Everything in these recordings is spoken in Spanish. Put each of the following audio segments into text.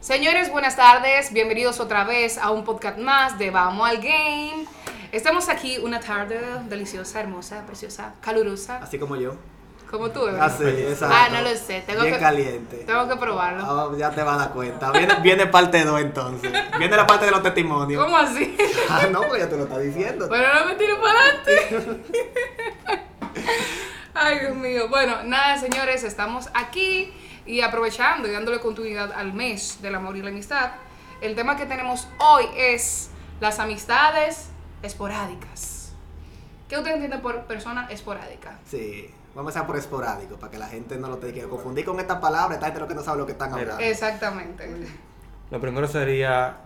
Señores, buenas tardes. Bienvenidos otra vez a un podcast más de Vamos al Game. Estamos aquí una tarde deliciosa, hermosa, preciosa, calurosa, Así como yo. como tú, bebé. Así, exacto. Ah, no lo sé. Tengo Bien que, caliente. Tengo que probarlo. Ah, ya te vas a dar cuenta. Viene, viene parte 2 entonces. Viene la parte de los testimonios. ¿Cómo así? Ah, no, pues ya te lo está diciendo. Bueno, no me tiro para adelante. Ay, Dios mío. Bueno, nada, señores, estamos aquí y aprovechando y dándole continuidad al mes del amor y la amistad. El tema que tenemos hoy es las amistades esporádicas. ¿Qué ustedes entienden por persona esporádica? Sí. Vamos a empezar por esporádico, para que la gente no lo tenga que confundir con esta palabra. Esta gente lo que no sabe lo que están hablando. Exactamente. Lo primero sería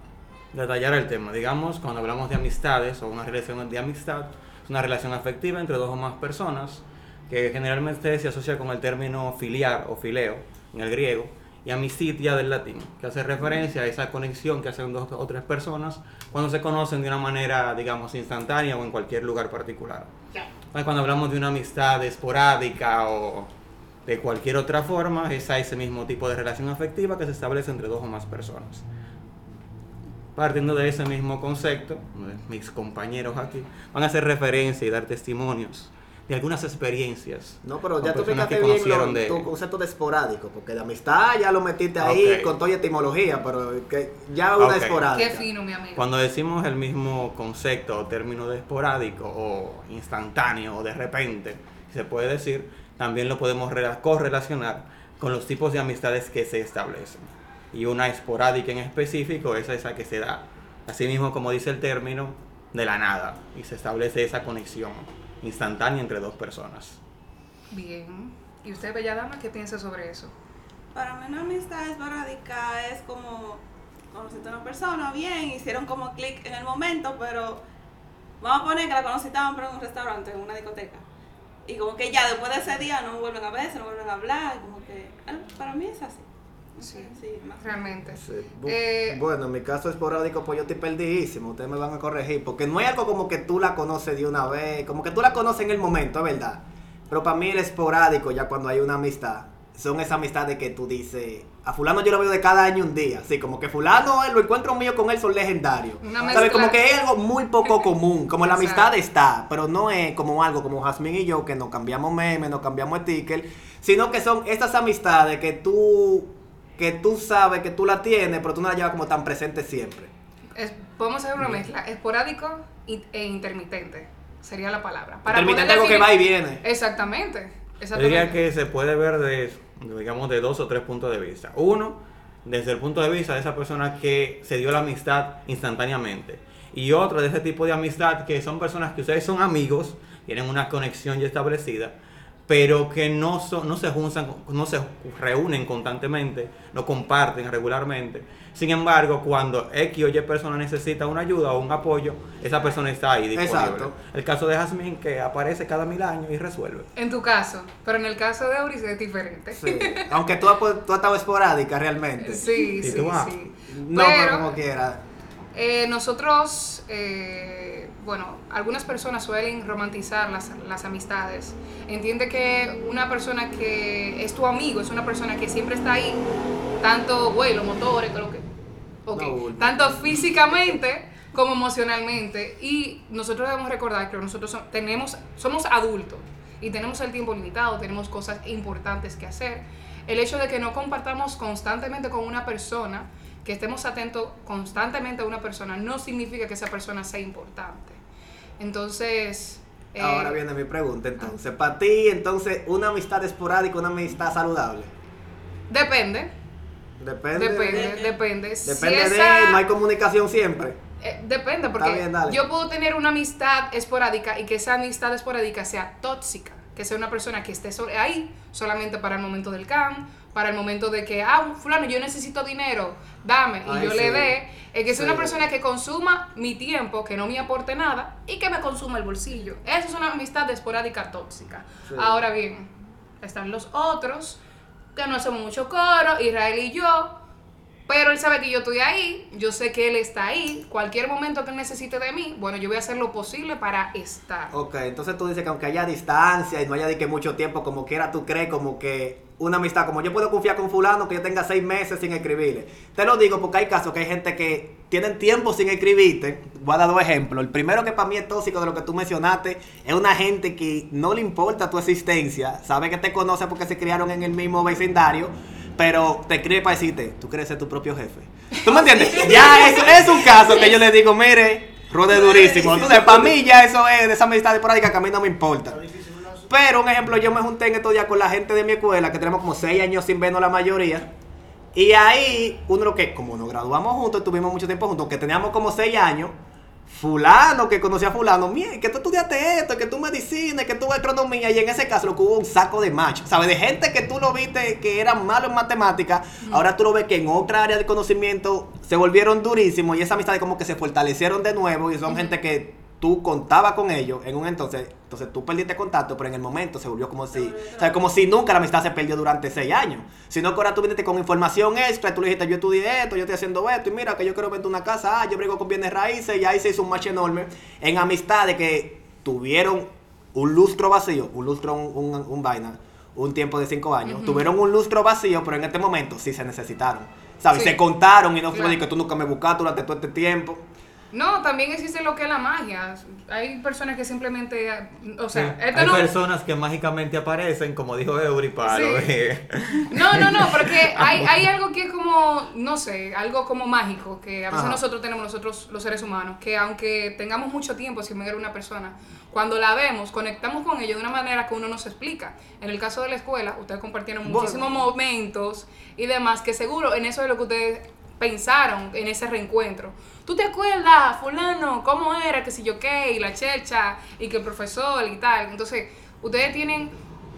detallar el tema. Digamos, cuando hablamos de amistades o una relación de amistad, es una relación afectiva entre dos o más personas que generalmente se asocia con el término filiar o fileo en el griego y amicitia del latín, que hace referencia a esa conexión que hacen dos o tres personas cuando se conocen de una manera, digamos, instantánea o en cualquier lugar particular. Entonces, cuando hablamos de una amistad esporádica o de cualquier otra forma, es a ese mismo tipo de relación afectiva que se establece entre dos o más personas. Partiendo de ese mismo concepto, mis compañeros aquí van a hacer referencia y dar testimonios de algunas experiencias. No, pero ya tú explicaste que bien lo, de- tu concepto de esporádico, porque la amistad ya lo metiste ahí con toda etimología, pero que ya una Ok. esporádica. Qué fino, mi amigo. Cuando decimos el mismo concepto o término de esporádico o instantáneo o de repente, se puede decir, también lo podemos rela- correlacionar con los tipos de amistades que se establecen. Y una esporádica en específico es esa que se da, así mismo como dice el término, de la nada. Y se establece esa conexión instantánea entre dos personas. Bien. ¿Y usted, bella dama, qué piensa sobre eso? Para mí una amistad esporádica es como conociste a una persona, bien, hicieron como clic en el momento, pero vamos a poner que la conociste en un restaurante, en una discoteca. Y como que ya después de ese día no vuelven a verse, no vuelven a hablar, como que ah, para mí es así. Sí. sí, más Realmente. Sí. Bu- Eh, bueno, en mi caso esporádico, pues yo estoy perdidísimo. Ustedes me van a corregir. Porque no es algo como que tú la conoces de una vez. Como que tú la conoces en el momento, es verdad. Pero para mí el esporádico, ya cuando hay una amistad, son esas amistades que tú dices. A fulano yo lo veo de cada año un día. Así como que fulano, eh, los encuentros míos con él son legendarios. Una ¿Sabes? Como que es algo muy poco común. Como la amistad Exacto. está. Pero no es como algo como Jazmín y yo, que nos cambiamos memes, nos cambiamos stickers. Sino que son estas amistades que tú que tú sabes que tú la tienes, pero tú no la llevas como tan presente siempre. Es- podemos hacer una mezcla, esporádico y- e intermitente, sería la palabra. Intermitente poder algo que va y viene. Exactamente, Yo exactamente. diría que se puede ver de, digamos, de dos o tres puntos de vista. Uno, desde el punto de vista de esa persona que se dio la amistad instantáneamente. Y otro, de ese tipo de amistad que son personas que ustedes son amigos, tienen una conexión ya establecida, pero que no, son, no, se juntan, no se reúnen constantemente, no comparten regularmente. Sin embargo, cuando X o Y persona necesita una ayuda o un apoyo, esa persona está ahí disponible. Exacto. El caso de Jasmine, que aparece cada mil años y resuelve. En tu caso, pero en el caso de Auris es diferente. Sí. Aunque tú, has, tú has estado esporádica realmente. Sí, ¿Y sí, tú, ah? sí. No, pero, Pero- como quiera. Eh, nosotros, eh, bueno, algunas personas suelen romantizar las, las amistades. Entiende que una persona que es tu amigo es una persona que siempre está ahí, tanto vuelo, motores, con lo que. ok, No, bulto. tanto físicamente como emocionalmente. Y nosotros debemos recordar que nosotros so- tenemos, somos adultos y tenemos el tiempo limitado, tenemos cosas importantes que hacer. El hecho de que no compartamos constantemente con una persona, que estemos atentos constantemente a una persona, no significa que esa persona sea importante. Entonces... eh, Ahora viene mi pregunta entonces. Para ti, entonces, una amistad esporádica, una amistad saludable. Depende, Depende. depende, de- depende. Si Depende esa- de, no hay comunicación siempre. Eh, depende, porque bien, yo puedo tener una amistad esporádica y que esa amistad esporádica sea tóxica, que sea una persona que esté ahí solamente para el momento del can, para el momento de que, ah, fulano, yo necesito dinero, dame, y Ay, yo sí. le dé, es que sea Sí. una persona que consuma mi tiempo, que no me aporte nada y que me consuma el bolsillo. Esa es una amistad esporádica tóxica. Sí. Ahora bien, están los otros, que no hacemos mucho coro, Israel y yo, Pero él sabe que yo estoy ahí, yo sé que él está ahí. Cualquier momento que él necesite de mí, bueno, yo voy a hacer lo posible para estar. Ok, entonces tú dices que aunque haya distancia y no haya de que mucho tiempo, como quiera tú crees como que una amistad, como yo puedo confiar con fulano que yo tenga seis meses sin escribirle. Te lo digo porque hay casos que hay gente que tienen tiempo sin escribirte. Voy a dar dos ejemplos. El primero que para mí es tóxico de lo que tú mencionaste es una gente que no le importa tu existencia, sabe que te conoce porque se criaron en el mismo vecindario. Pero te escribe para decirte, tú quieres ser tu propio jefe. ¿Tú me entiendes? Ya eso es un caso que yo le digo, mire, rode durísimo. Entonces, para mí ya eso es de esa amistad esporádica que a mí no me importa. Pero un ejemplo, yo me junté en estos días con la gente de mi escuela, que tenemos como seis años sin vernos la mayoría. Y ahí, uno lo que, como nos graduamos juntos, tuvimos mucho tiempo juntos, que teníamos como seis años, fulano que conocía a fulano, mire, que tú estudiaste esto, que tú medicina, que tú agronomía, y en ese caso lo que hubo un saco de macho, ¿sabes? De gente que tú lo viste que eran malos en matemáticas, ahora tú lo ves que en otra área de conocimiento se volvieron durísimos y esa amistad como que se fortalecieron de nuevo y son gente que tú contabas con ellos en un entonces, entonces tú perdiste contacto, pero en el momento se volvió como si, o sea, como si nunca la amistad se perdió durante seis años, sino que ahora tú viniste con información extra, y tú le dijiste, yo estudié esto, yo estoy haciendo esto, y mira que yo quiero vender una casa, ah, yo brigo con bienes raíces, y ahí se hizo un match enorme en amistades que tuvieron un lustro vacío, un lustro, un, un, un vaina, un tiempo de cinco años, tuvieron un lustro vacío, pero en este momento sí se necesitaron, ¿sabes? Sí. Se contaron y no fue Claro. que tú nunca me buscaste durante todo este tiempo. No, también existe lo que es la magia. Hay personas que simplemente, o sea, Sí. Hay no, personas que mágicamente aparecen, como dijo Eury, para Sí. lo de- No, no, no, porque hay, hay algo que es como, no sé, algo como mágico, que a veces Ajá. nosotros tenemos, nosotros los seres humanos, que aunque tengamos mucho tiempo sin ver a una persona, cuando la vemos, conectamos con ella de una manera que uno no se explica. En el caso de la escuela, ustedes compartieron Bueno. muchísimos momentos y demás, que seguro en eso es lo que ustedes pensaron en ese reencuentro. ¿Tú te acuerdas, fulano, cómo era, que si yo qué, y la checha, y que el profesor y tal? Entonces, ustedes tienen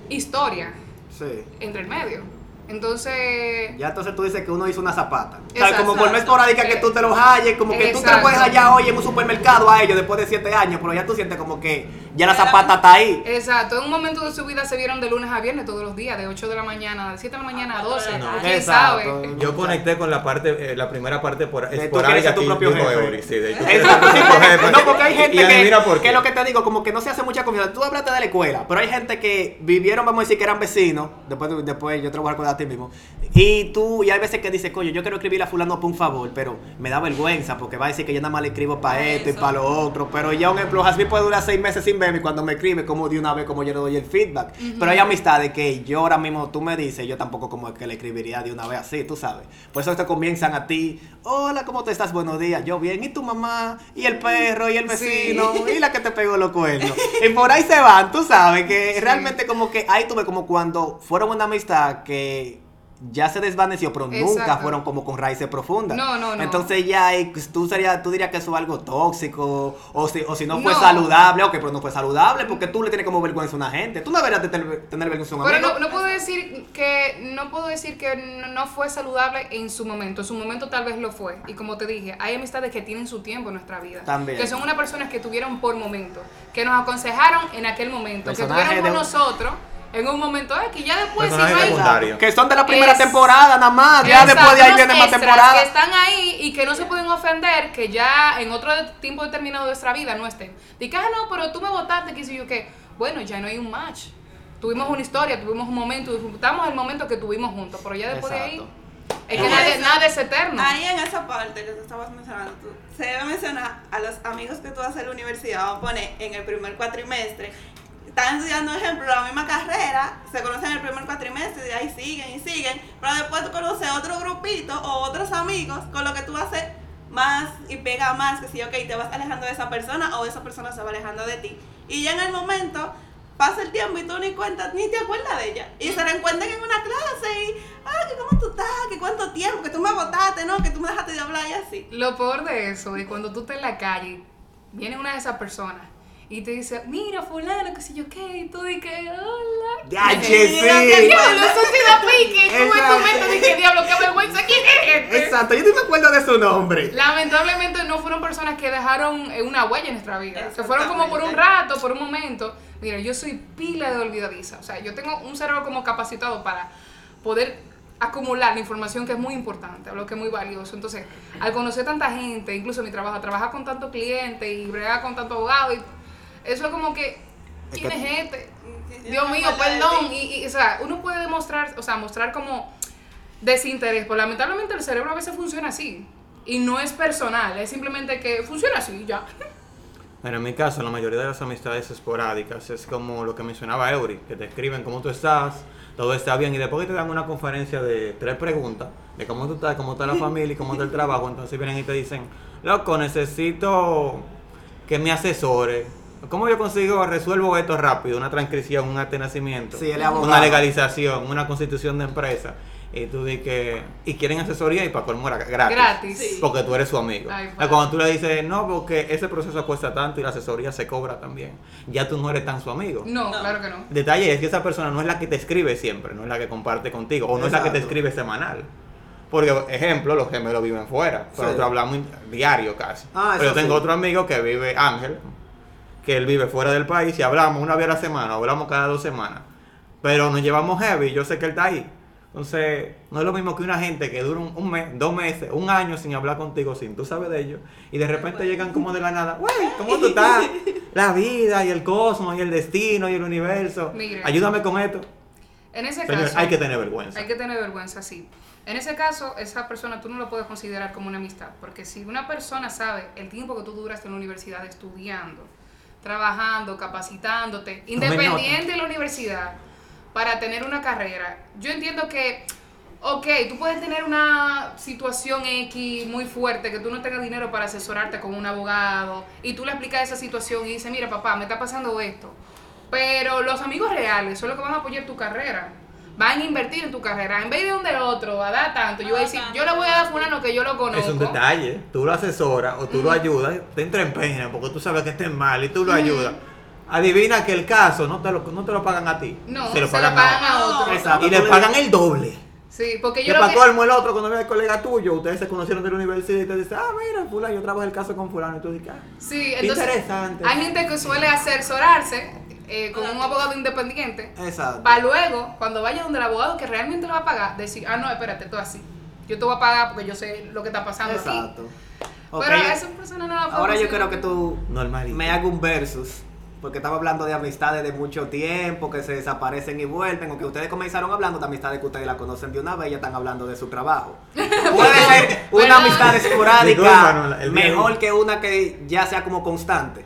historia Sí. entre el medio. Entonces, Ya entonces tú dices que uno hizo una zapata. O sea, Exacto. como por no esporádica que tú te los halles, como que tú te Exacto. lo puedes hallar hoy en un supermercado a ellos después de siete años, pero ya tú sientes como que ya la la- zapata está ahí. exacto, en un momento de su vida se vieron de lunes a viernes todos los días, de 8 de la mañana, de 7 de la mañana a 12. No, ¿Quién exacto. sabe? Yo conecté con la parte, eh, la primera parte por esporádica tu propio jefe. Sí, de. Exacto, sí, no, porque hay gente y que, por que qué. lo que te digo, como que no se hace mucha confianza. Tú hablaste de la escuela, pero hay gente que vivieron, vamos a decir que eran vecinos, después, después yo te lo voy a ti mismo, y tú, y hay veces que dices, coño, yo quiero escribirle a fulano por un favor, pero me da vergüenza, porque va a decir que yo nada más le escribo para esto y para lo otro, pero ya un ejemplo, Jasmine puede durar seis meses sin verme y cuando me escribe, como de una vez, como yo le doy el feedback. Pero hay amistades que yo ahora mismo, tú me dices, yo tampoco como que le escribiría de una vez así, tú sabes. Por eso te comienzan a ti, hola, ¿cómo te estás? Buenos días, yo bien, ¿y tu mamá? ¿Y el perro? ¿Y el vecino? ¿Y la que te pegó los cuernos? Y por ahí se van, tú sabes, que Sí. realmente como que ahí tuve como cuando fueron una amistad que ya se desvaneció, pero nunca Exacto. fueron como con raíces profundas. No, no, no. Entonces ya ahí, pues, tú, sería, tú dirías que eso es algo tóxico, o si, o si no fue No. saludable, ok, pero no fue saludable, porque tú le tienes como vergüenza a una gente. Tú no deberías de tener, tener vergüenza a un Pero no, no puedo decir que no puedo decir que no, fue saludable en su momento. En su momento tal vez lo fue. Y como te dije, hay amistades que tienen su tiempo en nuestra vida. También. Que son unas personas que tuvieron por momento, que nos aconsejaron en aquel momento, que Personajes estuvieron con de- nosotros en un momento X, ya después si no hay. Que son de la primera Es- temporada nada más, ya Exacto, después de ahí viene más temporada. Que están ahí y que no se pueden ofender, que ya en otro tiempo determinado de nuestra vida no estén. Dice, ah, no, pero tú me votaste, que yo qué. Bueno, ya no hay un match. Tuvimos una historia, tuvimos un momento, disfrutamos el momento que tuvimos juntos, pero ya después de ahí, es que eso, nada es eterno. Ahí en esa parte que tú estabas mencionando, tú, se debe mencionar a los amigos que tú haces en la universidad, vamos a poner en el primer cuatrimestre, están estudiando, ejemplo, la misma carrera, se conocen en el primer cuatrimestre y ahí siguen y siguen, pero después tú conoces otro grupito o otros amigos con lo que tú haces más y pega más, que si, ok, te vas alejando de esa persona o esa persona se va alejando de ti. Y ya en el momento pasa el tiempo y tú ni cuentas, ni te acuerdas de ella. Y se reencuentran en una clase y, ah, que cómo tú estás, que cuánto tiempo, que tú me votaste, ¿no? Que tú me dejaste de hablar y así. Lo peor de eso es cuando tú estás en la calle, viene una de esas personas y te dice, mira, fulano, que sé yo qué, y tú dices, hola. Ya, Y che, sí. que diablo, eso sí da pique. Tú en tu mente dices, diablo, qué vergüenza, ¿quién es este? Exacto, yo no me acuerdo de su nombre. Lamentablemente no fueron personas que dejaron eh, una huella en nuestra vida. Se fueron como por un rato, por un momento. Mira, yo soy pila de olvidadiza. O sea, yo tengo un cerebro como capacitado para poder acumular la información que es muy importante, lo que es muy valioso. Entonces, al conocer tanta gente, incluso mi trabajo, trabajar con tanto cliente y bregar con tanto abogado, y eso es como que, Es ¿quién que- es Dios mío, perdón. Y, y, o sea, uno puede demostrar, o sea, mostrar como desinterés, pero lamentablemente el cerebro a veces funciona así. Y no es personal, es simplemente que funciona así y ya. Bueno, en mi caso, la mayoría de las amistades esporádicas es como lo que mencionaba Eury, que te escriben cómo tú estás, todo está bien, y después que te dan una conferencia de tres preguntas, de cómo tú estás, cómo está la familia y cómo está el trabajo, entonces vienen y te dicen, loco, necesito que me asesore. ¿Cómo yo consigo, resuelvo esto rápido? Una transcripción, un acta de nacimiento, Sí, él es abogado. una legalización, una constitución de empresa. Y tú dices que... Y quieren asesoría y para colmo era gratis. Gratis. Sí. Porque tú eres su amigo. Ay, padre. Cuando tú le dices, no, porque ese proceso cuesta tanto y la asesoría se cobra también, ya tú no eres tan su amigo. No, No. claro que no. Detalle es que esa persona no es la que te escribe siempre, no es la que comparte contigo, o no es la que te escribe semanal. Porque, ejemplo, los gemelos viven fuera, pero Sí. nosotros hablamos diario casi. Ah, pero yo tengo sí. otro amigo que vive, Ángel, que él vive fuera del país y hablamos una vez a la semana, hablamos cada dos semanas. Pero nos llevamos heavy, yo sé que él está ahí. Entonces, no es lo mismo que una gente que dura un, un mes, dos meses, un año sin hablar contigo, sin tú sabes de ellos, y de repente llegan como de la nada, güey, ¿cómo tú estás? La vida y el cosmos y el destino y el universo. Ayúdame con esto. En ese Señor, caso. hay que tener vergüenza. Hay que tener vergüenza, sí. En ese caso, esa persona tú no lo puedes considerar como una amistad, porque si una persona sabe el tiempo que tú duraste en la universidad estudiando, trabajando, capacitándote, independiente de la universidad, para tener una carrera, yo entiendo que, ok, tú puedes tener una situación X muy fuerte, que tú no tengas dinero para asesorarte con un abogado, y tú le explicas esa situación y dices, mira papá, me está pasando esto. Pero los amigos reales son los que van a apoyar tu carrera. Van a invertir en tu carrera. En vez de un del otro, a dar tanto. Yo voy a decir, yo le voy a dar a fulano que yo lo conozco. Es un detalle. Tú lo asesoras o tú lo ayudas, te entra en pena porque tú sabes que estés mal y tú lo ayudas. Adivina que el caso no te lo, no te lo pagan a ti. No, se lo se pagan, lo pagan a a otro. Exacto. Y le pagan el doble. Sí, porque Que yo lo para que... colmo el otro, cuando ve el colega tuyo, ustedes se conocieron de la universidad y te dice, ah, mira, fulano, yo trabajo el caso con fulano. Y tú dices, ah, Sí, entonces Interesante. hay gente que suele asesorarse eh, con un abogado independiente Exacto. para luego, cuando vaya donde el abogado que realmente lo va a pagar, decir, ah, no, espérate, todo así. Yo te voy a pagar porque yo sé lo que está pasando aquí. Exacto. Ok, Pero a esa persona no la Ahora yo creo que tú Normalito. me hago un versus. Porque estaba hablando de amistades de mucho tiempo, que se desaparecen y vuelven, o que ustedes comenzaron hablando de amistades que ustedes la conocen de una vez y ya están hablando de su trabajo. Puede ser una amistad esporádica mejor que una que ya sea como constante.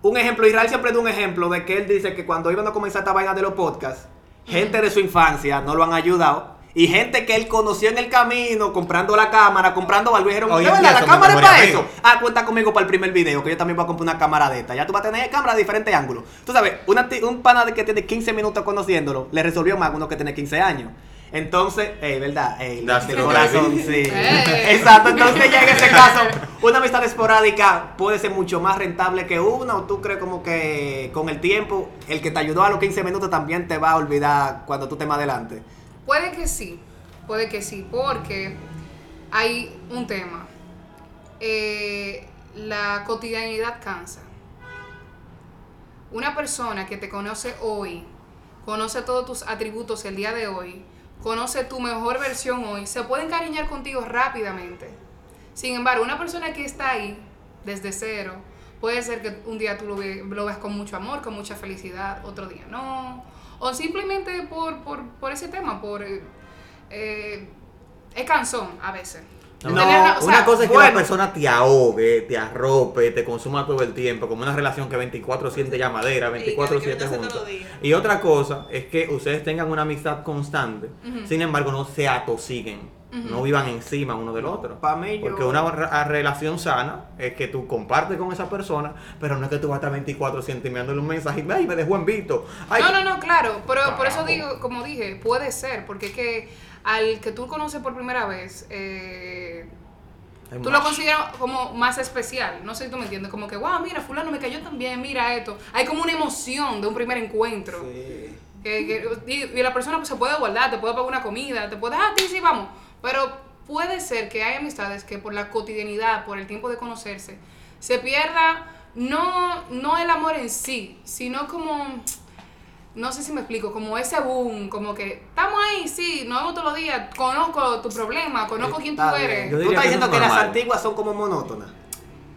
Un ejemplo, Israel siempre da un ejemplo de que él dice que cuando iban a comenzar esta vaina de los podcasts, gente de su infancia no lo han ayudado. Y gente que él conoció en el camino, comprando la cámara, comprando algo, dijeron, Hoy "¿De en verdad, la cámara es para amigos". eso. Ah, cuenta conmigo para el primer video, que yo también voy a comprar una cámara de esta. Ya tú vas a tener cámara de diferentes ángulos. Tú sabes, una un pana de que tiene 15 minutos conociéndolo, le resolvió más que uno que tiene 15 años. Entonces, eh, ¿verdad? De true, corazón, baby. sí. Exacto, entonces ya en ese caso, una amistad esporádica puede ser mucho más rentable que una, o tú crees como que con el tiempo, el que te ayudó a los 15 minutos también te va a olvidar cuando tú estés más adelante. Puede que sí, puede que sí, porque hay un tema. Eh, la cotidianidad cansa. Una persona que te conoce hoy, conoce todos tus atributos el día de hoy, conoce tu mejor versión hoy, se puede encariñar contigo rápidamente. Sin embargo, una persona que está ahí desde cero, puede ser que un día tú lo, ve- lo veas con mucho amor, con mucha felicidad, otro día no. O simplemente por, por, por ese tema, por... eh, eh, es cansón a veces. No, tener o sea, una cosa es que bueno. la persona te ahogue, te arrope, te consuma todo el tiempo, como una relación que 24-7 llamadera, Y que- que 24-7 hace todos juntos. Y otra cosa es que ustedes tengan una amistad constante, sin embargo no se atosiguen, no vivan encima uno del otro. Pa' mí, yo- Porque una re- relación sana es que tú compartes con esa persona, pero no es que tú vas a estar 24 enviándole un mensaje y "Ay, me dejó en visto. Ay, No, no, no, claro, pero por eso digo, como dije, puede ser, porque es que al que tú conoces por primera vez, eh, tú lo consideras como más especial. No sé si tú me entiendes, como que, wow, mira, fulano me cayó también, mira esto. Hay como una emoción de un primer encuentro. Sí. Que, que- y, y la persona pues, se puede guardar, te puede pagar una comida, te puede, ah, sí, sí, vamos. Pero puede ser que hay amistades que por la cotidianidad, por el tiempo de conocerse, se pierda no, no el amor en sí, sino como, no sé si me explico, como ese boom, como que estamos ahí, sí, nos vemos todos los días, conozco tu problema, conozco quién tú eres. Yo Tú estás que diciendo que es las antiguas son como monótonas.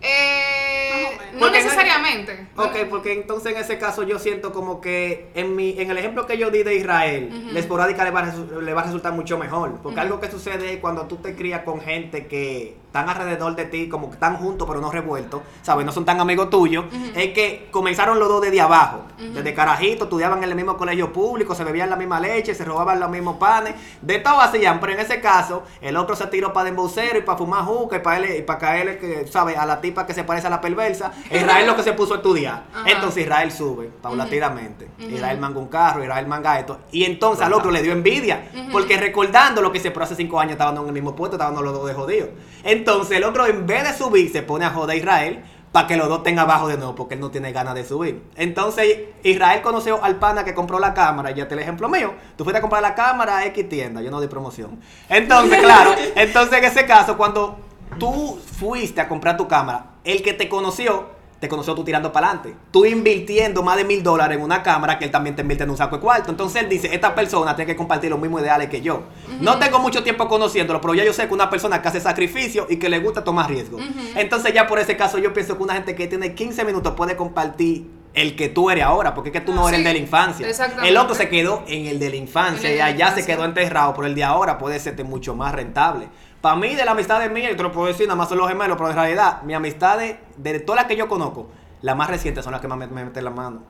Eh, no necesariamente. Ok, porque entonces en ese caso yo siento como que en mi en el ejemplo que yo di de Israel, la esporádica le va, a le va a resultar mucho mejor. Porque algo que sucede es cuando tú te crías con gente que están alrededor de ti, como que están juntos pero no revueltos, ¿sabes? No son tan amigos tuyos, es que comenzaron los dos desde abajo. Desde carajito, estudiaban en el mismo colegio público, se bebían la misma leche, se robaban los mismos panes, de todo hacían, pero en ese caso, el otro se tiró para embocero y para fumar juca y para él, y para caerle, que, ¿sabes? A la tipa que se parece a la perversa. Israel lo que se puso a estudiar. Entonces Israel sube paulatinamente. Israel manga un carro, Israel manga esto. Y entonces al otro le dio envidia. Porque recordando lo que se pero hace cinco años estaban en el mismo puesto, estaban los dos de jodidos. Entonces el otro en vez de subir se pone a joder a Israel para que los dos tengan abajo de nuevo, porque él no tiene ganas de subir. Entonces Israel conoció al pana que compró la cámara, y ya te el ejemplo mío. Tú fuiste a comprar la cámara a X tienda, yo no doy promoción. Entonces, claro, entonces en ese caso, cuando tú fuiste a comprar tu cámara, el que te conoció te conoció tú tirando para adelante. Tú invirtiendo más de mil dólares en una cámara que él también te invierte en un saco de cuarto. Entonces él dice, esta persona tiene que compartir los mismos ideales que yo. No tengo mucho tiempo conociéndolo, pero ya yo sé que una persona que hace sacrificio y que le gusta tomar riesgo. Entonces ya por ese caso yo pienso que una gente que tiene 15 minutos puede compartir el que tú eres ahora, porque es que tú no Ah, eres el de la infancia. El otro se quedó en el de la infancia y allá se quedó enterrado, pero el de ahora puede ser mucho más rentable. Para mí, de la amistad de mía, yo te lo puedo decir, nada más son los gemelos, pero en realidad, mi amistad de, de todas las que yo conozco, las más recientes son las que más me, me meten la mano.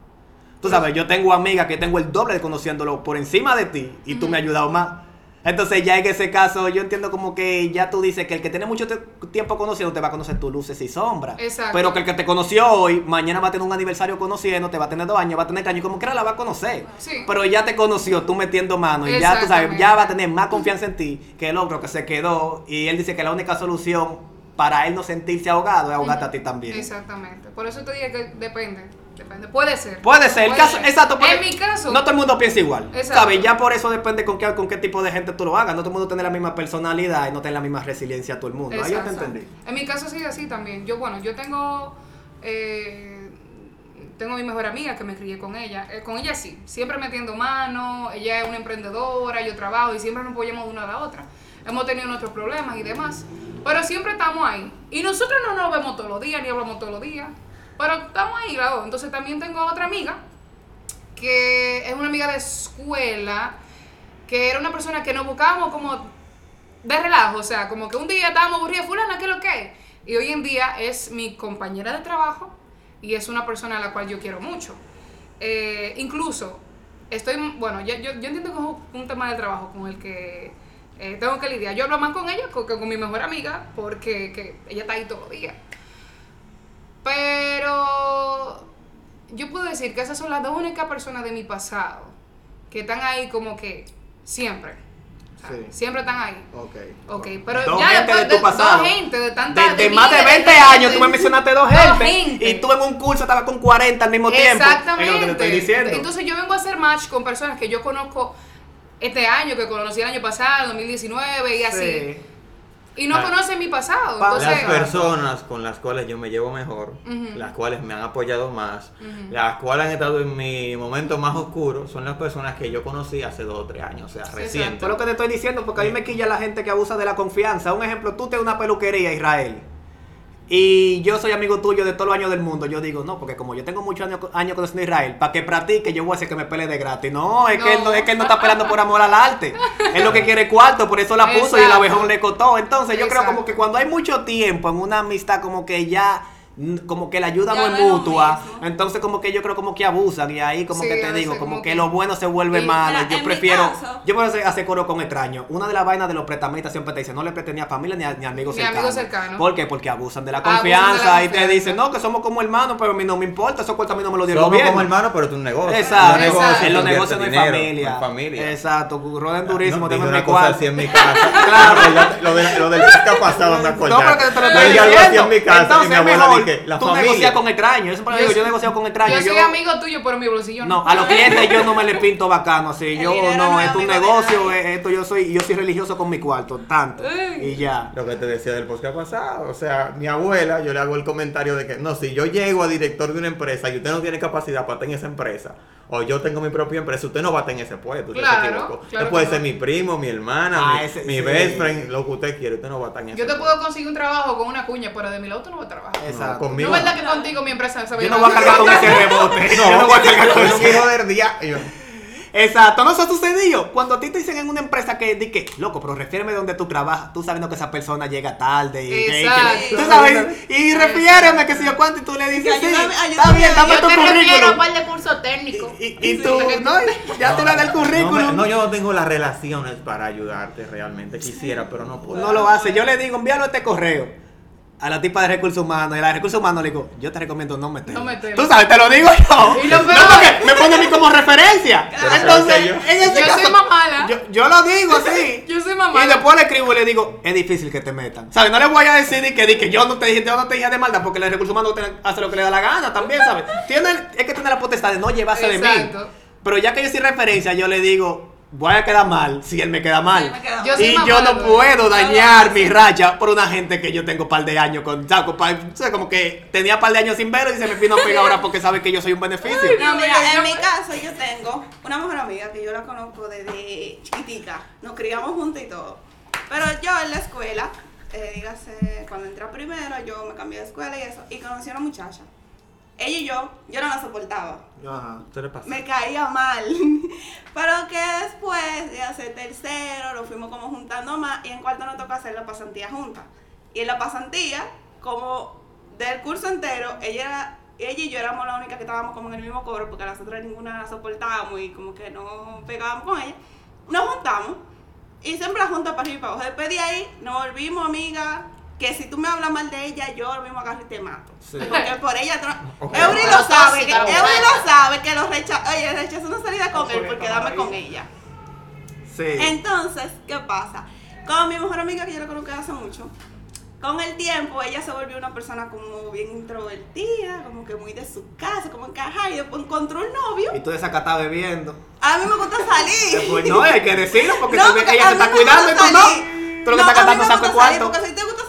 Tú sabes, yo tengo amigas que tengo el doble de conociéndolo por encima de ti y tú me has ayudado más. Entonces ya en ese caso yo entiendo como que ya tú dices que el que tiene mucho tiempo conociendo te va a conocer tus luces y sombras. Exacto. Pero que el que te conoció hoy, mañana va a tener un aniversario conociendo, te va a tener dos años, va a tener años, como quiera la va a conocer. Sí. Pero ya te conoció, tú metiendo mano y ya tú sabes, ya va a tener más confianza en ti que el otro que se quedó y él dice que la única solución para él no sentirse ahogado es ahogarte a ti también. Exactamente. Por eso te dije que depende. Depende. Puede ser. Puede ser, el caso, exacto. porque En mi caso. No todo el mundo piensa igual. Exacto. ¿Sabes? Ya por eso depende con qué, con qué tipo de gente tú lo hagas. No todo el mundo tiene la misma personalidad y no tiene la misma resiliencia todo el mundo. Ahí yo te Exacto. entendí. En mi caso sí así también. Yo, bueno, yo tengo. eh, tengo mi mejor amiga que me crié con ella. Eh, con ella sí. Siempre metiendo mano. Ella es una emprendedora, yo trabajo y siempre nos apoyamos de una a la otra. Hemos tenido nuestros problemas y demás. Pero siempre estamos ahí. Y nosotros no nos vemos todos los días, ni hablamos todos los días. Pero estamos ahí, la dos. Entonces también tengo otra amiga que es una amiga de escuela, que era una persona que nos buscábamos como de relajo, o sea, como que un día estábamos aburridos, fulana, ¿qué es lo que es? Y hoy en día es mi compañera de trabajo y es una persona a la cual yo quiero mucho. Eh, incluso, estoy, bueno, yo, yo, yo entiendo que es un tema de trabajo con el que eh, tengo que lidiar. Yo hablo más con ella que con mi mejor amiga porque que ella está ahí todos los días. Pero yo puedo decir que esas son las dos únicas personas de mi pasado que están ahí como que siempre. Sí. Siempre están ahí. Ok. Ok, pero Dos ya gente después de tu pasado. dos gente de tanta De, de de más de miles 20 gente, años, tú me mencionaste dos gente, gente. Y tú en un curso estabas con 40 al mismo tiempo. Exactamente. Es lo que te estoy diciendo. Entonces yo vengo a hacer match con personas que yo conozco este año, que conocí el año pasado, 2019 y así. Y no Ah. conocen mi pasado. Pa- Entonces, las personas con las cuales yo me llevo mejor, las cuales me han apoyado más, las cuales han estado en mi momento más oscuro, son las personas que yo conocí hace dos o tres años, o sea, Sí, reciente. Fue lo que te estoy diciendo, porque a mí me quilla la gente que abusa de la confianza. Un ejemplo, tú tienes una peluquería, Israel. Y yo soy amigo tuyo de todos los años del mundo. Yo digo, no, porque como yo tengo muchos años, años conociendo a Israel, para que practique, yo voy a hacer que me pele de gratis. No, es, Que, él no, es que él no está pelando por amor al arte. Es lo que quiere cuarto, por eso la puso y el abejón le costó. Entonces, yo creo como que cuando hay mucho tiempo en una amistad, como que ya. Como que la ayuda Ya no es mutua, entonces como que yo creo como que abusan y ahí como Sí, que te digo, como como que que- lo bueno se vuelve Y- malo. Mira, Yo prefiero, caso- yo puedo hacer, coro con extraños. Una de las vainas de los prestamistas siempre te dice, no le prestes ni a familia ni a, ni a amigos Ni cercanos. amigos cercanos. ¿Por qué? Porque abusan de la de confianza la y te dicen, no, que somos como hermanos, pero a mí no me importa, esos cuartos a mí no me lo dio el Somos gobierno. como hermanos, pero es un negocio. Exacto, En los Exacto. negocios en los se negocios no hay familia. Exacto, roden durísimo, No, dije tengo una mi cosa cuarto. así en mi casa. claro. Lo, de- lo del podcast pasado me acordé. No, pero que te lo estoy dije algo así diciendo. en mi casa Entonces es dije, la tú familia. negocias con extraños. Yo siempre digo, yo negocio con extraños. Yo soy amigo tuyo, pero mi bolsillo No, a los clientes yo no me le pinto bacano así. El Yo no, no es es un negocio, esto yo soy, yo soy religioso con mi cuarto, tanto. Y ya. Lo que te decía del podcast pasado, o sea, mi abuela, yo le hago el comentario de que, no, si yo llego a director de una empresa y usted no tiene capacidad para estar en esa empresa, o yo tengo mi propia empresa, usted no va a tener ese puesto. Usted Claro, se equivocó. claro puede no. ser mi primo, mi hermana, Ah, mi, ese- mi sí. best friend, lo que usted quiere. Usted no va a estar en ese Yo te puesto. puedo conseguir un trabajo con una cuña, pero de mi lado tú no vas a trabajar. Exacto. No, conmigo No es verdad que contigo mi empresa se va Yo no voy a cargar con ese rebote. No, Yo no voy a cargar con yo no ese quiero del día. yo- Exacto, no eso ha sucedido. Cuando a ti te dicen en una empresa que, di que, loco, pero refiéreme donde tú trabajas, tú sabiendo que esa persona llega tarde y Exacto. que- tú sabes, y refiéreme que si yo cuánto y tú le dices, sí, ayúdame- está bien, dame Yo tu te refiero a un currículum. par de cursos técnicos. Y, y tú, no, ya tú le das el No, currículum. no, yo no tengo las relaciones para ayudarte realmente. Quisiera, pero no puedo. No lo hace. Yo le digo, envíalo este correo a la tipa de recursos humanos. Y la de recursos humanos le digo, yo te recomiendo no meterlo. No meterlo. Tú sabes, te lo digo yo. Y lo no, peor- porque me pone a mí como referencia. Entonces, yo- en ese Yo caso, soy mamala. Yo, yo lo digo, sí. Yo soy mamá. Y después le escribo y le digo, es difícil que te metan. ¿Sabes? No le voy a decir ni que, di que yo no te dije, yo no te dije de maldad, porque el recursos humanos hace lo que le da la gana también, ¿sabes? Tiene, es que tiene la potestad de no llevarse de mí. Pero ya que yo soy referencia, yo le digo, voy a quedar mal si él me queda mal. Sí, me queda Yo mal. soy y yo no puedo dañar no, mi racha por una gente que yo tengo par de años con saco. o sea, como que tenía par de años sin verlo y se me vino a pegar ahora porque sabe que yo soy un beneficio. No, mira, en mi caso yo tengo una mejor amiga que yo la conozco desde chiquitica. Nos criamos juntos y todo. Pero yo en la escuela, eh, dígase, cuando entré primero, yo me cambié de escuela y eso, y conocí a una muchacha. Ella y yo, yo no la soportaba. Ajá. Me caía mal. Pero que después de hacer tercero, nos fuimos como juntando más y en cuarto nos tocó hacer la pasantía juntas. Y en la pasantía, como del curso entero, ella era, ella y yo éramos las únicas que estábamos como en el mismo cobro porque las otras ninguna la soportábamos y como que no pegábamos con ella. Nos juntamos y siempre juntas para arriba y para abajo. Después de ahí nos volvimos amigas. Que si tú me hablas mal de ella, yo lo mismo agarro y te mato. Sí. Porque por ella. tú no- Ok. Eury lo sabe. Que, Eury lo sabe que lo rechaza. Oye, rechazó una salida con él porque dame con ella. Sí. Entonces, ¿qué pasa? Con mi mejor amiga que yo la conozco hace mucho, con el tiempo ella se volvió una persona como bien introvertida, como que muy de su casa, como encajada y después encontró un novio. Y tú desacatada bebiendo. A mí me gusta salir. Después no, hay que decirlo porque No, tú ves que porque ella mí está cuidando y tú no. Tú lo que No, estás me saco cuarto. Porque si te gusta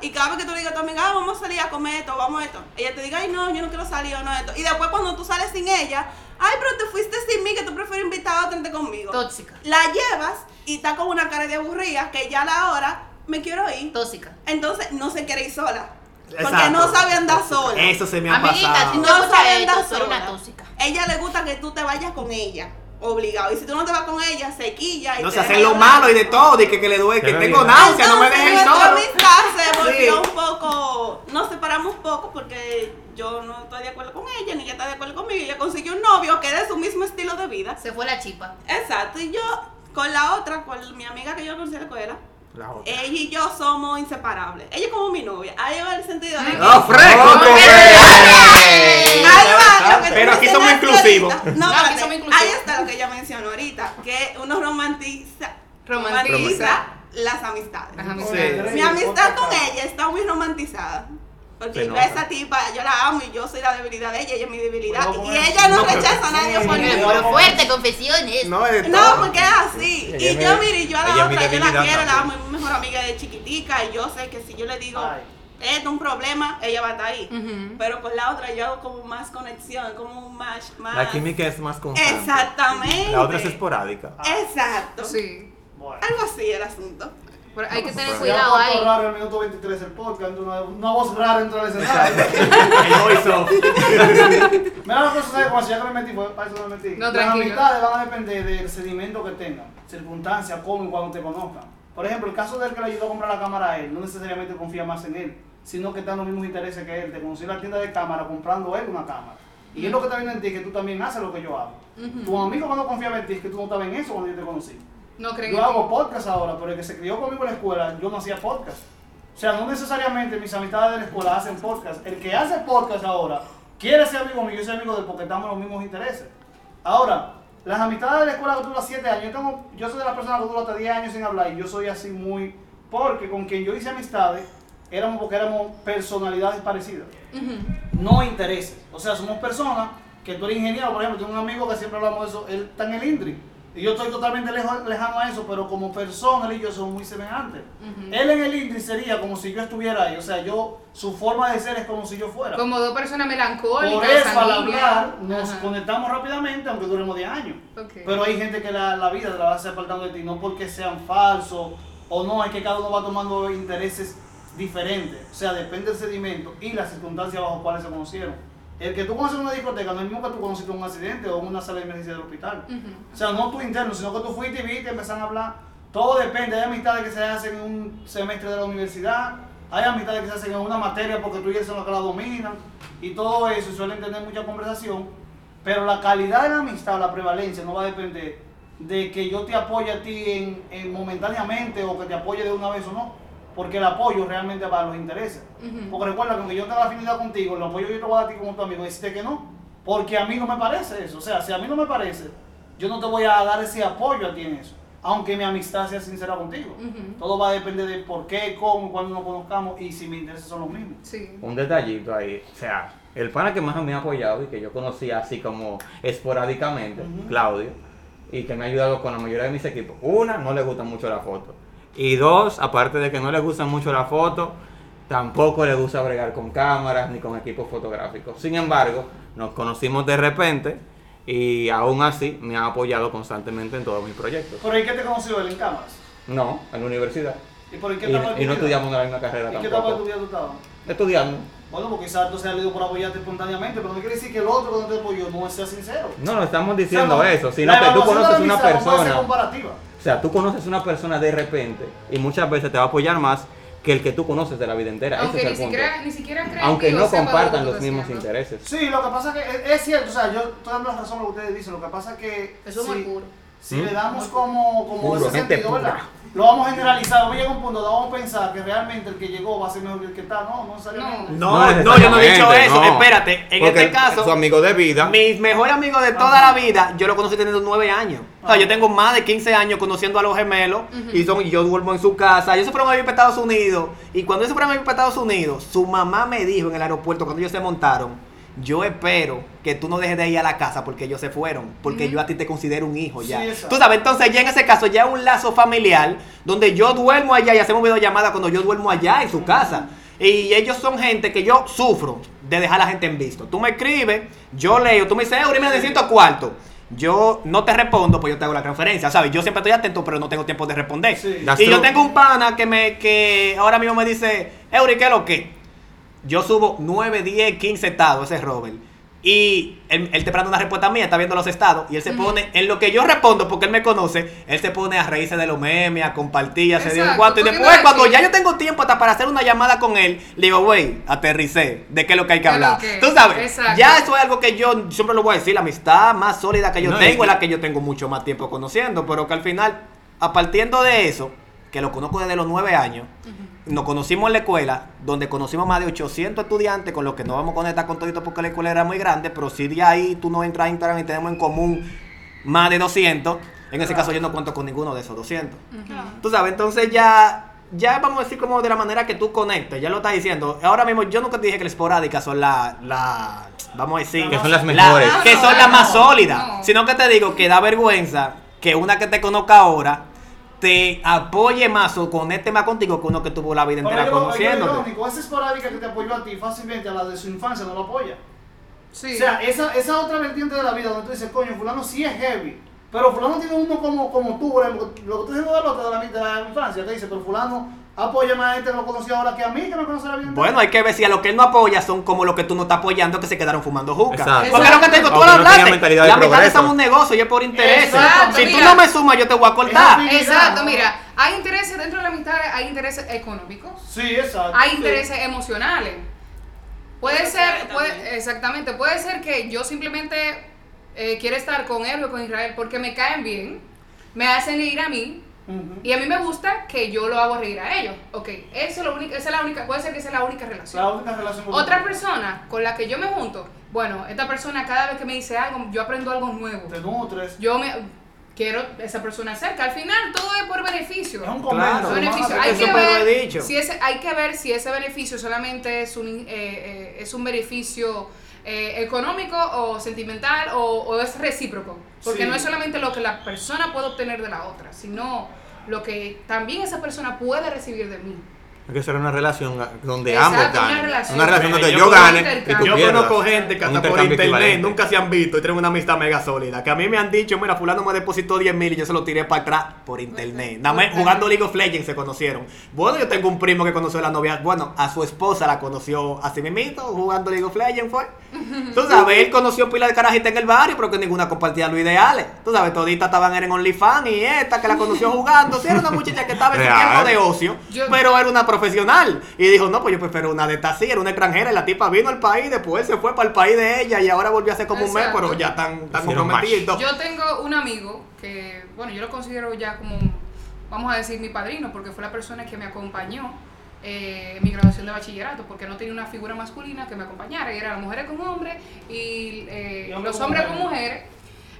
y cada vez que tú le digas a tu amiga, ah, vamos a salir a comer esto, vamos a esto, ella te diga, ay, no, yo no quiero salir o no esto. Y después cuando tú sales sin ella, ay, pero te fuiste sin mí, que tú prefieres invitar a otra gente conmigo. Tóxica. La llevas y está con una cara de aburrida que ya a la hora me quiero ir. Tóxica. Entonces no se quiere ir sola. Porque Exacto. no sabe andar sola. Eso se me ha Amiguita, pasado. si no sabe andar una sola. tóxica. Ella le gusta que tú te vayas con ella, obligado. Y si tú no te vas con ella, se quilla y No se hacen lo malo y de todo, y que, que le duele, que tengo náusea, no me nuestra solo. amistad se volvió Sí. un poco, nos separamos un poco porque yo no estoy de acuerdo con ella, ni ella está de acuerdo conmigo. Ella consiguió un novio que es de su mismo estilo de vida. Se fue la chipa. Exacto, y yo con la otra, con mi amiga que yo conocí en la escuela, La otra. ella y yo somos inseparables. Ella es como mi novia. Ahí va el sentido de que... ¡Oh, fresco! Pero aquí somos inclusivos. No, No, aquí somos inclusivos. Ahí está ella mencionó ahorita, que uno romantiza, Romantiza. romantiza las amistades. Las Sí. amistades. Mi amistad con ella está muy romantizada. Porque yo a esa tipa, yo la amo y yo soy la debilidad de ella, ella es mi debilidad. Pero Y ella no, rechaza a nadie por Sí, mí. pero- fuerte, confesiones. No, No, porque es así. Ella Y yo, mi- mire, yo a la otra, yo la quiero, la amo, es mi mejor amiga de chiquitica. Y yo sé que si yo le digo, Ay. Esto es un problema, ella va a estar ahí. Ujú. Pero con la otra yo hago como más conexión, como un match más. La química es más constante. Exactamente. La otra es esporádica. Exacto. Sí. Bueno. Algo así el asunto. Pero hay que tener Pues, cuidado ahí. cuánto raro el minuto 23 el podcast, una, una voz rara dentro del escenario. El voice. Mira la cosa, ¿sabes? Cuando ya que me metí, fue para eso me metí. No, Las amistades van a depender del sedimento que tengan, circunstancias, cómo y cuando te conozcan. Por ejemplo, el caso del que le ayudó a comprar la cámara a él, no necesariamente confía más en él, sino que está en los mismos intereses que él. Te conocí en la tienda de cámara comprando él una cámara. Y es lo que está viendo en ti, que tú también haces lo que yo hago. Tu amigo cuando confiaba en ti es que tú no estabas en eso cuando yo te conocí. No creen Yo hago podcast ahora, pero el que se crió conmigo en la escuela, yo no hacía podcast. O sea, no necesariamente mis amistades de la escuela hacen podcast. El que hace podcast ahora quiere ser amigo mío, yo soy amigo de él porque estamos en los mismos intereses. Ahora, las amistades de la escuela que duran 7 años, yo, tengo, yo soy de las personas que dura hasta 10 años sin hablar y yo soy así muy... Porque con quien yo hice amistades éramos porque éramos personalidades parecidas no intereses. O sea, somos personas que tú eres ingeniero, por ejemplo, tengo un amigo que siempre hablamos de eso, él está en el INDRI. Y yo estoy totalmente lejo- lejano a eso, pero como persona él y yo somos muy semejantes. Él en el indie sería como si yo estuviera ahí, o sea, yo, su forma de ser es como si yo fuera. Como dos personas melancólicas. Por eso al hablar nos Ajá. conectamos rápidamente, aunque duremos 10 años. Pero hay gente que la, la vida te la va a hacer apartando de ti, no porque sean falsos o no, es que cada uno va tomando intereses diferentes. O sea, depende del sedimento y las circunstancias bajo cuales se conocieron. El que tú conoces en una discoteca no es el mismo que tú conociste en un accidente o en una sala de emergencia del hospital. O sea, no tú interno, sino que tú fuiste y viste, empezaron a hablar. Todo depende. Hay amistades que se hacen en un semestre de la universidad, hay amistades que se hacen en una materia porque tú y él son los que la dominan, y todo eso, y suelen tener mucha conversación. Pero la calidad de la amistad, la prevalencia, no va a depender de que yo te apoye a ti en, en momentáneamente o que te apoye de una vez o no. Porque el apoyo realmente va a los intereses. Porque recuerda que aunque yo tenga afinidad contigo, el apoyo yo te voy a dar a ti como tu amigo, decirte que no. Porque a mí no me parece eso. O sea, si a mí no me parece, yo no te voy a dar ese apoyo a ti en eso. Aunque mi amistad sea sincera contigo. Todo va a depender de por qué, cómo, cuándo nos conozcamos y si mis intereses son los mismos. Sí. Un detallito ahí, o sea, el pana que más me ha apoyado y que yo conocía así como esporádicamente. Claudio, y que me ha ayudado con la mayoría de mis equipos. Una, no le gusta mucho la foto. Y dos, aparte de que no le gusta mucho la foto, tampoco le gusta bregar con cámaras ni con equipos fotográficos. Sin embargo, nos conocimos de repente y aún así me ha apoyado constantemente en todos mis proyectos. ¿Por ahí qué te conoció él en cámaras? No, en la universidad. ¿Y por ahí qué Y, etapa tu y no estudiamos en la misma carrera ¿Y qué etapa de tu tampoco. vida tú estabas? Estudiando. Bueno, porque quizás tú seas leído por apoyarte espontáneamente, pero no quiere decir que el otro cuando te apoyó no sea sincero. No, no estamos diciendo O sea, no, eso, sino que tú conoces una no persona. comparativa. O sea, tú conoces una persona de repente y muchas veces te va a apoyar más que el que tú conoces de la vida entera. Ese Aunque es ni el punto. siquiera, ni siquiera creativo Aunque no lo compartan los mismos haciendo. intereses. Sí, lo que pasa es que es, es cierto, o sea, yo estoy dando la razón a lo que ustedes dicen, lo que pasa es que Eso es si, muy puro. Si ¿Mm? le damos como, como Puro, ese gente sentido, ¿verdad? pura. Lo vamos a generalizar, vamos a llegar a un punto donde vamos a pensar que realmente el que llegó va a ser mejor que el que está, no, no necesariamente. No, no, yo no he dicho eso. no. Espérate, en Porque este caso, Su amigo de vida. mis mejores amigos de toda la vida, yo lo conocí teniendo nueve años. O sea, yo tengo más de 15 años conociendo a los gemelos y, son, y yo duermo en su casa. Ellos se fueron a vivir para Estados Unidos. Y cuando ellos se fueron a vivir para Estados Unidos, su mamá me dijo en el aeropuerto cuando ellos se montaron. Yo espero que tú no dejes de ir a la casa porque ellos se fueron, porque yo a ti te considero un hijo ya. Sí, tú sabes, entonces ya en ese caso ya es un lazo familiar donde yo duermo allá y hacemos videollamada cuando yo duermo allá en su casa. Y ellos son gente que yo sufro de dejar a la gente en visto. Tú me escribes, yo leo, tú me dices, Eury, me necesito cuarto. Yo no te respondo, pues yo te hago la transferencia, ¿sabes? Yo siempre estoy atento, pero no tengo tiempo de responder. Sí. Y yo tengo un pana que me que ahora mismo me dice, Eury, ¿qué es lo que? Yo subo 9, 10, 15 estados, ese es Robert. Y él, él te esperando una respuesta mía, está viendo los estados. Y él se pone, en lo que yo respondo, porque él me conoce, él se pone a reírse de los memes, a compartir, a se dio un cuarto. Y después, no cuando ya yo tengo tiempo hasta para hacer una llamada con él, le digo, güey, aterricé, de qué es lo que hay que De hablar. que- Tú sabes, exacto. ya eso es algo que yo siempre lo voy a decir, la amistad más sólida que yo No, tengo es que- la que yo tengo mucho más tiempo conociendo, pero que al final, a partiendo de eso, que lo conozco desde los nueve años, nos conocimos en la escuela, donde conocimos más de 800 estudiantes, con los que no vamos a conectar con todito porque la escuela era muy grande, pero si de ahí tú no entras a Instagram y tenemos en común más de 200, en ese caso yo no cuento con ninguno de esos 200. Claro. Tú sabes, entonces ya, ya vamos a decir como de la manera que tú conectes, ya lo estás diciendo. Ahora mismo yo nunca te dije que las esporádicas son la, la vamos a decir, Que son las la- mejores. que son las más sólidas, No. sino que te digo que da vergüenza que una que te conozca ahora te apoye más o conecte más contigo que uno que tuvo la vida Pero entera yo, yo, conociéndote. irónico, esa esporádica que te apoyó a ti fácilmente a la de su infancia no lo apoya. Sí. O sea, esa, esa otra vertiente de la vida donde tú dices, coño, fulano sí es heavy. Pero fulano tiene uno como, como tú, por ejemplo, lo que tú dices del otro de la, de la infancia, te dice, pero fulano apoya más a este que lo conoció ahora que a mí, que la vida. entera". Bueno, hay que ver si a lo que él no apoya son como los que tú no estás apoyando que se quedaron fumando juca. Exacto. Porque lo que te digo, tú lo no hablaste. mentalidad la mitad es un negocio y es por interés. Exacto, Si tú mira. no me sumas, yo te voy a cortar. Exacto, ¿no? mira, hay intereses dentro de la amistad, hay intereses económicos, Sí, exacto. hay sí. intereses emocionales. Puede ser, puede- exactamente, puede ser que yo simplemente eh, quiera estar con él o con Israel porque me caen bien, me hacen reír a mí Ujú. y a mí me gusta que yo lo hago reír a ellos. Ok, eso es lo único, esa es la única, puede ser que esa es la única relación. La única relación con Otra persona con la que yo me junto, bueno, esta persona cada vez que me dice algo, yo aprendo algo nuevo. Te nutres. Yo me quiero esa persona cerca. Al final todo es por beneficio. Es un Claro, comercio. Beneficio. Hay Eso que, ver dicho. si ese, hay que ver si ese beneficio solamente es un, eh, eh, es un beneficio eh, económico o sentimental o, o es recíproco. Porque Sí. no es solamente lo que la persona puede obtener de la otra, sino lo que también esa persona puede recibir de mí. Hay que ser una relación donde Exacto, ambos una ganen. relación. Una relación donde Yo gane y tú. Yo pierdas. conozco gente que hasta por internet equivalente. nunca se han visto y tienen una amistad mega sólida. Que a mí me han dicho, mira, fulano me depositó 10 mil y yo se lo tiré para atrás por internet. Nada más jugando League of Legends se conocieron. Bueno, yo tengo un primo que conoció a la novia, bueno, a su esposa la conoció así mismito, jugando League of Legends fue. Tú sabes, él conoció pila de carajita en el barrio, pero que ninguna compartía los ideales. Tú sabes, toditas estaban en OnlyFans y esta que la conoció jugando. Sí, era una muchacha que estaba en su tiempo de ocio, Yo- pero era una profesional. Y dijo, no, pues yo prefiero una de estas así, era una extranjera y la tipa vino al país, después se fue para el país de ella y ahora volvió hace como un mes, pero ya comprometidos y todo. Yo tengo un amigo que, bueno, yo lo considero ya como, vamos a decir, mi padrino, porque fue la persona que me acompañó eh, en mi graduación de bachillerato, porque no tenía una figura masculina que me acompañara, y eran las mujeres con hombres y, eh, los con hombres con mujeres. mujeres.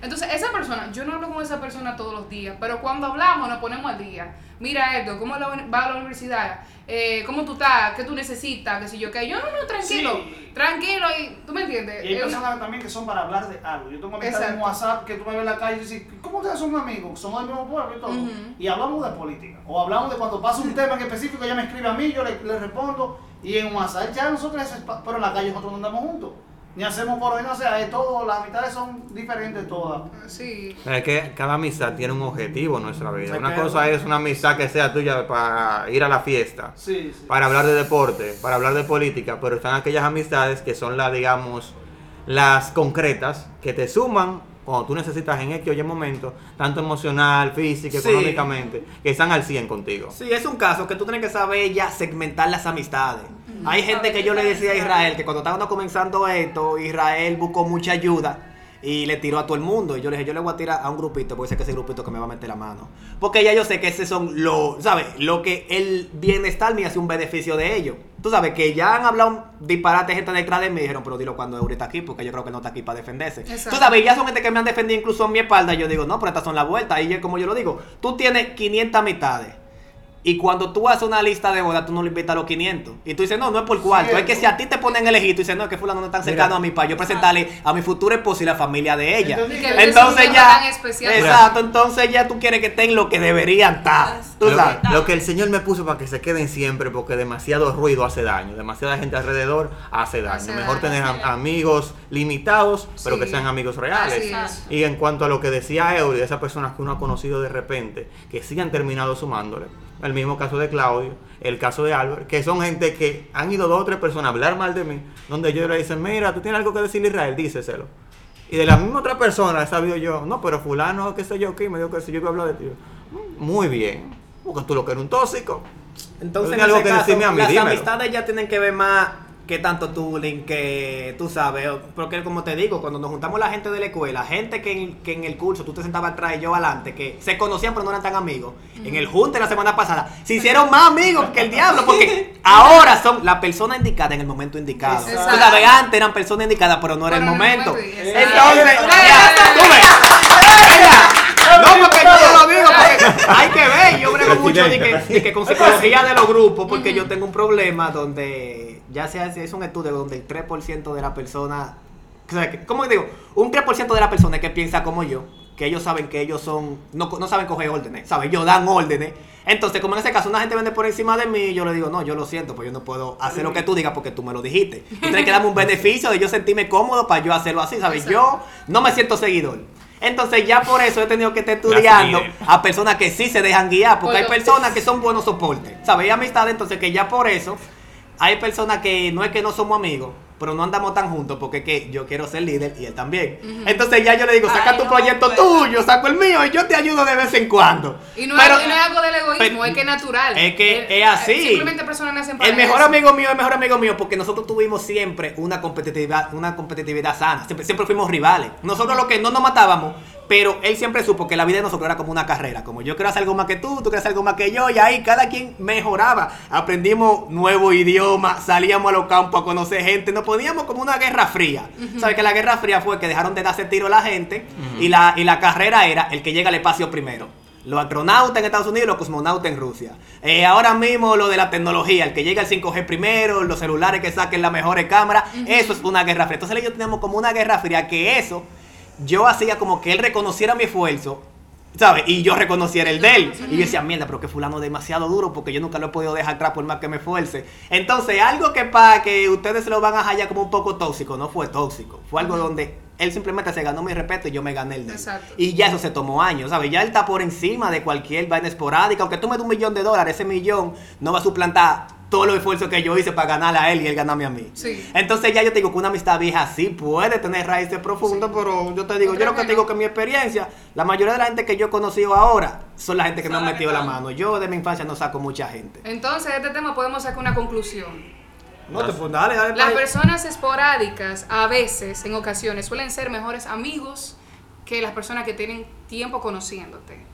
Entonces, esa persona, yo no hablo con esa persona todos los días, pero cuando hablamos nos ponemos al día. Mira esto, ¿cómo va a la universidad? Eh, ¿Cómo tú estás? ¿Qué tú necesitas? ¿Qué sé yo qué? Yo, no, no, tranquilo, Sí. tranquilo, y tú me entiendes. Y hay Eh, personas también que son para hablar de algo. Yo tengo amistades en. WhatsApp que tú me ves en la calle y dices, ¿cómo ustedes son amigos? Somos del mismo pueblo y todo. Y hablamos de política. O hablamos de cuando pasa un tema en específico, ella me escribe a mí, yo le, le respondo. Y en WhatsApp ya nosotros, pero en la calle nosotros no andamos juntos. Ni hacemos por hoy, no o sea, es todo, las amistades son diferentes todas. Sí. Es que cada amistad tiene un objetivo en nuestra vida. Se Una queda- cosa es una amistad que sea tuya para ir a la fiesta, Sí, sí. para hablar de deporte, para hablar de política, pero están aquellas amistades que son las, digamos, las concretas que te suman cuando tú necesitas en X o Y momento, tanto emocional, física, Sí. económicamente, que están al 100 contigo. Sí, es un caso que tú tienes que saber ya segmentar las amistades. Hay gente que yo le decía a. Israel que cuando estábamos comenzando esto, Israel buscó mucha ayuda y le tiró a todo el mundo. Y yo le dije, yo le voy a tirar a un grupito, porque sé que ese grupito que me va a meter la mano. Porque ya yo sé que ese son los, ¿sabes? Lo que el bienestar me hace un beneficio de ellos. Tú sabes que ya han hablado disparate gente detrás de mí y dijeron, pero dilo cuando Eury está aquí, porque yo creo que no está aquí para defenderse. Exacto. Tú sabes, ya son gente que me han defendido incluso en mi espalda. y Yo digo, no, pero estas son las vueltas. Y yo, como yo lo digo, tú tienes 500 mitades. Y cuando tú haces una lista de bodas, tú no le invitas a los 500. Y tú dices, no, no es por cuarto. Es que si a ti te ponen elegir, tú dices, no, es que fulano no es tan cercano Mira. a mí para yo presentarle a mi futuro esposo y la familia de ella. Y Entonces ya, tan especial. exacto, entonces ya tú quieres que estén lo que deberían estar. Tú Lo, sabes. lo que el Señor me puso para que se queden siempre, porque demasiado ruido hace daño, demasiada gente alrededor hace daño. Hace Mejor daño. tener am- amigos limitados, pero que sean amigos reales. Y en cuanto a lo que decía Eury, de esas personas que uno ha conocido de repente, que sí han terminado sumándole, el mismo caso de Claudio, el caso de Albert, que son gente que han ido dos o tres personas a hablar mal de mí, donde ellos le dicen, mira, tú tienes algo que decirle a Israel, díceselo. Y de la misma otra persona he sabido yo, no, pero fulano, qué sé yo, qué, me dijo que si yo iba a hablar de ti. "Mm, Muy bien, porque tú lo que eres un tóxico. Entonces, en algo ese que caso, a mí, las dímelo. amistades ya tienen que ver más que tanto tú, Lin, que tú sabes. Porque, como te digo, cuando nos juntamos la gente de la escuela, gente que en, que en el curso tú te sentabas atrás y yo adelante, que se conocían pero no eran tan amigos, en el junte la semana pasada, se hicieron más amigos que el diablo, porque ahora son la persona indicada en el momento indicado. Exacto. Tú sabes, antes eran personas indicadas, pero no era el Pero en el momento. momento, Entonces, ya, tú ves. No, porque yo lo digo, porque hay que ver. Yo brego mucho de que, de que con psicología de los grupos, porque yo tengo un problema donde ya se hace, es un estudio donde el 3% de la persona, o sea, que- ¿cómo digo? Un 3% de la persona que piensa como yo, que ellos saben que ellos son, no, no saben coger órdenes, ¿sabes? Ellos dan órdenes. Entonces, como en ese caso una gente vende por encima de mí, yo le digo, no, yo lo siento, pues yo no puedo hacer lo que tú digas porque tú me lo dijiste. Tú tienes que darme un beneficio de yo sentirme cómodo para yo hacerlo así, ¿sabes? Yo no me siento seguidor. Entonces ya por eso he tenido que estar estudiando a personas que sí se dejan guiar, porque hay personas que son buenos soportes, ¿sabes? Y amistades, entonces que ya por eso hay personas que no es que no somos amigos, pero no andamos tan juntos porque es que yo quiero ser líder y él también. Entonces ya yo le digo, saca Ay, tu no, proyecto pues. tuyo, saco el mío y yo te ayudo de vez en cuando. Y no, Pero- es, y no es algo del egoísmo, pero- es que es natural. Es que Eh, es así. Simplemente personas nacen para El mejor eso. amigo mío, el mejor amigo mío, porque nosotros tuvimos siempre una competitividad, una competitividad sana. Siempre, siempre fuimos rivales. Nosotros lo que no nos matábamos, pero él siempre supo que la vida de nosotros era como una carrera. Como yo quiero hacer algo más que tú, tú quieres hacer algo más que yo, y ahí cada quien mejoraba. Aprendimos nuevo idioma, salíamos a los campos a conocer gente, nos poníamos como una guerra fría. ¿Sabes que la guerra fría fue que dejaron de darse tiro a la gente y, la, y la carrera era el que llega al espacio primero. Los astronautas en Estados Unidos y los cosmonautas en Rusia. Eh, ahora mismo lo de la tecnología, el que llega al 5G primero, los celulares que saquen las mejores cámaras, eso es una guerra fría. Entonces ellos tenemos como una guerra fría que eso, yo hacía como que él reconociera mi esfuerzo, ¿sabes? Y yo reconociera el de él. Y yo decía, mierda, pero que fulano es demasiado duro porque yo nunca lo he podido dejar atrás por más que me esfuerce. Entonces, algo que para que ustedes se lo van a hallar como un poco tóxico, no fue tóxico. Fue algo donde él simplemente se ganó mi respeto y yo me gané el de él. Exacto. Y ya eso se tomó años, ¿sabes? Ya él está por encima de cualquier vaina esporádica. Aunque tú me des un millón de dólares, ese millón no va a suplantar todos los esfuerzos que yo hice para ganarle a él y él ganarme a mí. Sí. Entonces ya yo te digo que una amistad vieja sí puede tener raíces profundas, pero yo te digo, Yo yo lo que te digo que mi experiencia, la mayoría de la gente que yo he conocido ahora son la gente que me han metido la mano. Yo de mi infancia no saco mucha gente. Entonces, de este tema podemos sacar una conclusión. No te pues, dale, dale. Las personas esporádicas, a veces, en ocasiones, suelen ser mejores amigos que las personas que tienen tiempo conociéndote.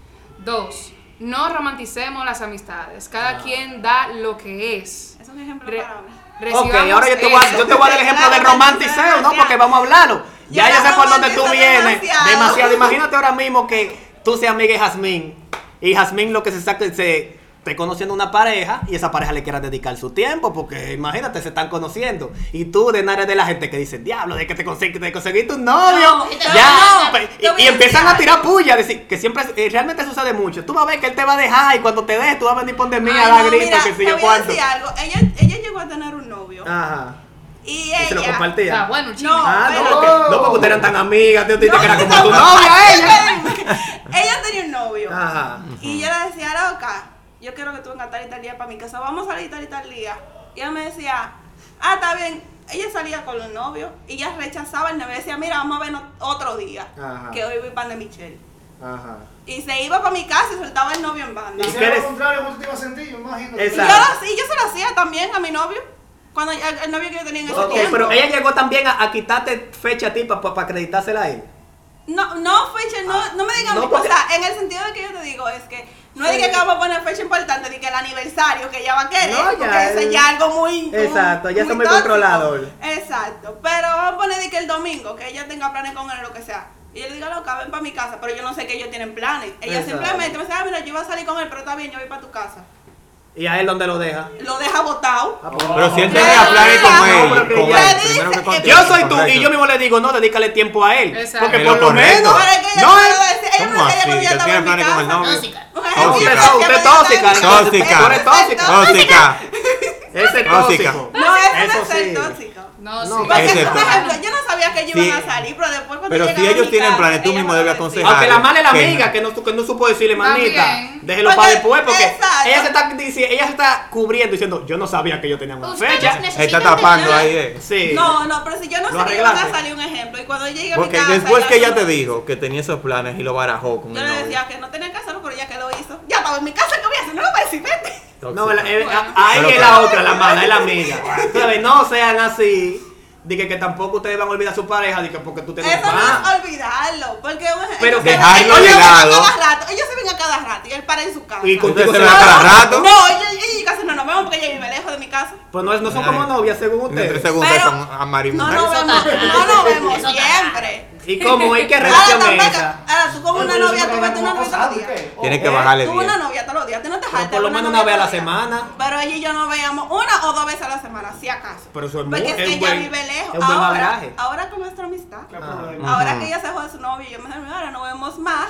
Dos, no romanticemos las amistades. Cada quien da lo que es. Es un ejemplo Re- para mí. Ok, ahora yo te, voy a, eso. yo te voy a dar el ejemplo del Claro, romanticeo, ¿no? Porque vamos a hablarlo. Ya Yo yo sé por dónde tú vienes. demasiado. Demasiado. Imagínate ahora mismo que tú seas amiga de Jazmín. Y Jazmín lo que se saca se esté conociendo una pareja y esa pareja le quiera dedicar su tiempo. Porque imagínate, se están conociendo. Y tú de nada de la gente que dice, diablo, de que te, consegui- te conseguiste un novio. No, ya. no, y, y a empiezan a tirar puya. Decir, que siempre, eh, realmente sucede mucho. Tú vas a ver que él te va a dejar y cuando te dejes tú vas a venir por de mí a dar no, gritos, mira, que sé te yo voy a cuánto. decir algo. Ella, ella llegó a tener un novio. Ajá. Y Y ella. se lo compartía. Ah, bueno, chico. No, Ah, no, porque, no porque ustedes eran tan amigas, te dijiste que era como no, tu no, novia ella. ella tenía un novio. Ajá. Y yo le decía, loca, yo quiero que tú vengas tal y tal día para mi casa. Vamos a salir tal y tal día. Y ella me decía, ah, está bien. Ella salía con los novios y ella rechazaba el novio. Decía, mira, vamos a vernos otro día. Ajá. Que hoy voy pan de Michelle. Ajá. Y se iba para mi casa y soltaba el novio en banda. Y Y si ¿Qué era lo contrario, ¿cómo tú te ibas a sentir? Yo imagino. Exacto. sí, yo se lo hacía también a mi novio. Cuando el, el novio que yo tenía en ese Ok, tiempo. pero ella llegó también a, a quitarte fecha a ti para acreditársela a él. No, no, fecha, no, no me digan, No, o sea, en el sentido de que yo te digo, es que no es que vamos a poner fecha importante, de que el aniversario que ella va a querer, No, ya, porque eso es ya algo muy... exacto, ya está muy controlador. Exacto, pero vamos a poner de que el domingo, que ella tenga planes con él o lo que sea, y yo le diga, loca, ven para mi casa, pero yo no sé que ellos tienen planes. Ella Exacto. simplemente me dice, ah, mira, yo iba a salir con él, pero está bien, yo voy para tu casa. ¿Y a él dónde lo deja? Lo deja botado. Ah, pues, Pero si él Ya, tenía planes con él, con él, que eh, contigo, Yo soy tú y yo mismo le digo, no, dedícale tiempo a él. Exacto. Porque Es por lo menos. Es No, es- ¿Cómo así? cuando yo ¿Que estaba tiene planes con el novio? Tóxica. Usted es usted es tóxica. Tóxica. Tú eres tóxica. Tóxica. Ese es Tóxica. tóxico. No, eso no es tóxico. No, No, sí. Porque, Ese por es ejemplo, yo no sabía que ellos Sí. iban a salir, pero después cuando Pero si ellos tienen planes, tú mismo debes aconsejar. Aunque la mala es la amiga, no. que no, que no supo decirle, manita, También. Déjelo Porque- para después, porque exacto. ella se, está, dici- ella se está cubriendo diciendo, yo no sabía que yo tenía una Ustedes fecha. Está tapando tener- ahí, eh. Sí. No, no, pero si yo no que iban a salir un ejemplo, y cuando yo llegué a mi Porque casa... después que ella te dijo que tenía esos planes y lo barajó con Yo el le novio. decía que no tenía que hacerlo, pero ya que lo hizo. Ya estaba en mi casa, ¿qué voy a hacer? No lo voy a decir, vete. No, Tóxica. la- eh, Bueno. a- ahí Pero- es la otra, la mala, es la amiga. No sean así. De que, que tampoco ustedes van a olvidar a su pareja, que porque tú tienes Eso no es olvidarlo, porque Pero ellos dejarlo de ellos se ven a lado. cada rato, ellos se ven a cada rato y él para en su casa. Y con- Ustedes se ven a cada rato. No, ella, ella casi no nos vemos porque ella vive lejos de mi casa. Pues no, no son como novias, según En tres ustedes. segundos Pero son a No nos vemos, no nos vemos siempre. ¿Y cómo es que Ahora relación es tampoco, esa? ahora tú como una novia, tú a una novia todos los días. ¿qué? Tienes que bajarle Tú bien. una novia todos los días, tú no te jaltas por lo menos una vez a la semana. Pero ella y yo nos veíamos una o dos veces a la semana, si acaso. Pero eso es muy- Porque es es que ella vive lejos. es un buen ahora, ahora con nuestra amistad. ¿Qué? Ahora que ella se jode su novio, yo me digo, ahora no vemos más.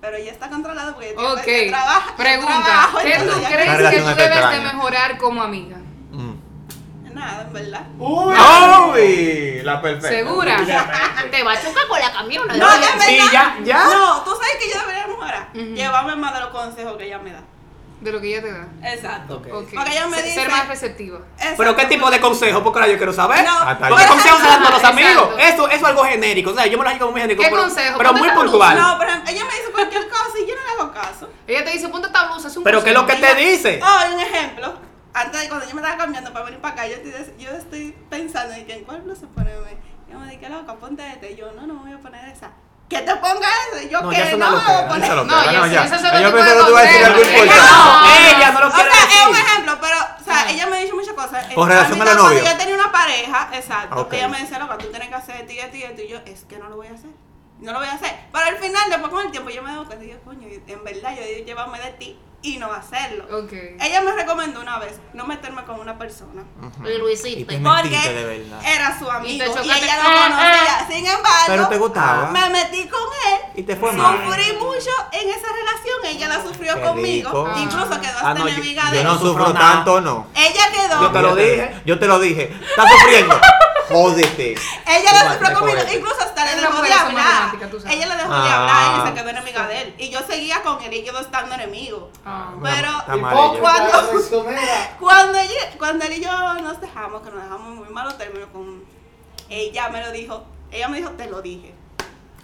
Pero ella está controlada porque ella Ok. tiene trabajo. Pregunta, trabajo, ¿qué entonces tú ya- crees que relación tú hasta debes de mejorar como amiga? Nada, en verdad. Uy. ¡Uy! La perfecta. ¿Segura? Te va a chocar con la camiona. No, verdad. Sí, ya, ya. No, tú sabes que yo debería mejorar. Llevarme más de los consejos que ella me da. De lo que ella te da. Exacto. Porque ella me dice- Ser más receptiva. Exacto. Pero qué tipo de consejo, porque ahora yo quiero saber. No, Hasta ahí. consejos se dan a los amigos. Eso, eso es algo genérico. O sea, yo me lo hago como muy genérico. ¿Qué pero, consejo? Pero muy puntual. No, pero ella me dice cualquier cosa y yo no le hago caso. Ella te dice, ponte esta blusa, haz un Pero ¿qué es lo que te dice? Oh, un ejemplo. Antes de cuando yo me estaba cambiando para venir para acá, yo estoy, yo estoy pensando en que en cuál blusa ponerme. Yo me dije, loca, ponte esta. Y yo, no, no me voy a poner esa. Que te ponga esa. Y yo, No, que ya no una me voy a poner. Esa lo No, que- ya no, ya. ese es Yo pensé que tú ibas a decir algo que importante. No, ella no lo O quiere sea, es un ejemplo, pero, o sea, ella me ha dicho muchas cosas. Con relación a los cuando yo tenía una pareja, exacto, Ok. ella me decía, loca, tú tienes que hacer esto y esto y esto. Y yo, es que no lo voy a hacer. no lo voy a hacer. Pero al final, después con el tiempo, yo me doy cuenta y digo, coño, en verdad, yo digo, llévame de ti y no hacerlo. Ok. Ella me recomendó una vez no meterme con una persona. Y Y Luisito. te Porque metiste de verdad. era su amigo y, ella lo conocía. Sin embargo, Pero te gustaba. me metí con él. Y te fue mal. Sufrí mucho en esa relación, ella la sufrió Qué conmigo, rico. incluso quedó Ah, hasta no, yo- enemiga yo de Yo no sufro nada. tanto, no. Ella quedó, Yo te lo dije. Yo te lo dije. ¿Estás sufriendo? Jódete. ella la sufrió conmigo, incluso hasta le dejó tú sabes. Ella le dejó de Ah. hablar y se quedó enemiga de él. Y yo seguía con él y ellos dos estando enemigos. Ah. Pero. Cuando- cuando, ella- cuando él y yo nos dejamos, que nos dejamos en muy malos términos con ella me lo dijo, ella me dijo, te lo dije.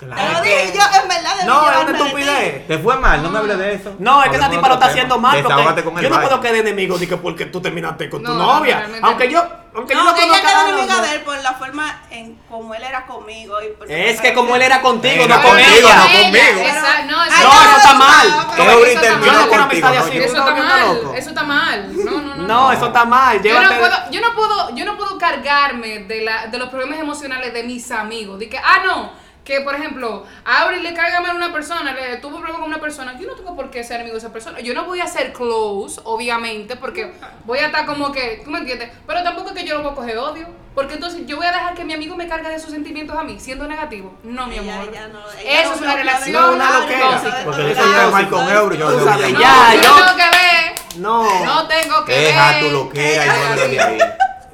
Te lo Claro. dije, yo en verdad No, es una estupidez. Te fue mal, no me hables de eso. No, es que esa tipa lo está haciendo mal. Porque con el yo no puedo quedar enemigo de que porque tú terminaste con tu No, no, novia. Aunque no. yo, aunque yo No, no ella conozca quedó enemiga de él por la forma en como él era conmigo. Y Es que como él era contigo, Era no con contigo, ella. no conmigo. Esa- no, eso, No, eso está mal. Yo no quiero contigo, amistad no, así. Eso ¿tú está mal, eso está mal. No, no, no. No, eso está mal. Yo no, puedo, yo no puedo, yo no puedo cargarme de, la, de los problemas emocionales de mis amigos. De que, ah, no, que por ejemplo, a Auri le caiga mal a una persona, le tuvo un problema con una persona, yo no tengo por qué ser amigo de esa persona. Yo no voy a ser close, obviamente, porque voy a estar como que, ¿tú me entiendes? Pero tampoco es que yo lo voy a coger odio. Porque entonces yo voy a dejar que mi amigo me cargue de sus sentimientos a mí, siendo negativo. No, mi amor. ella no- ella Eso no es una relación No, tóxica. Porque Eso está mal con euro. Yo no. No, ya, yo tengo que ver. No. No tengo que Deja ver. tu loquera y no de ahí.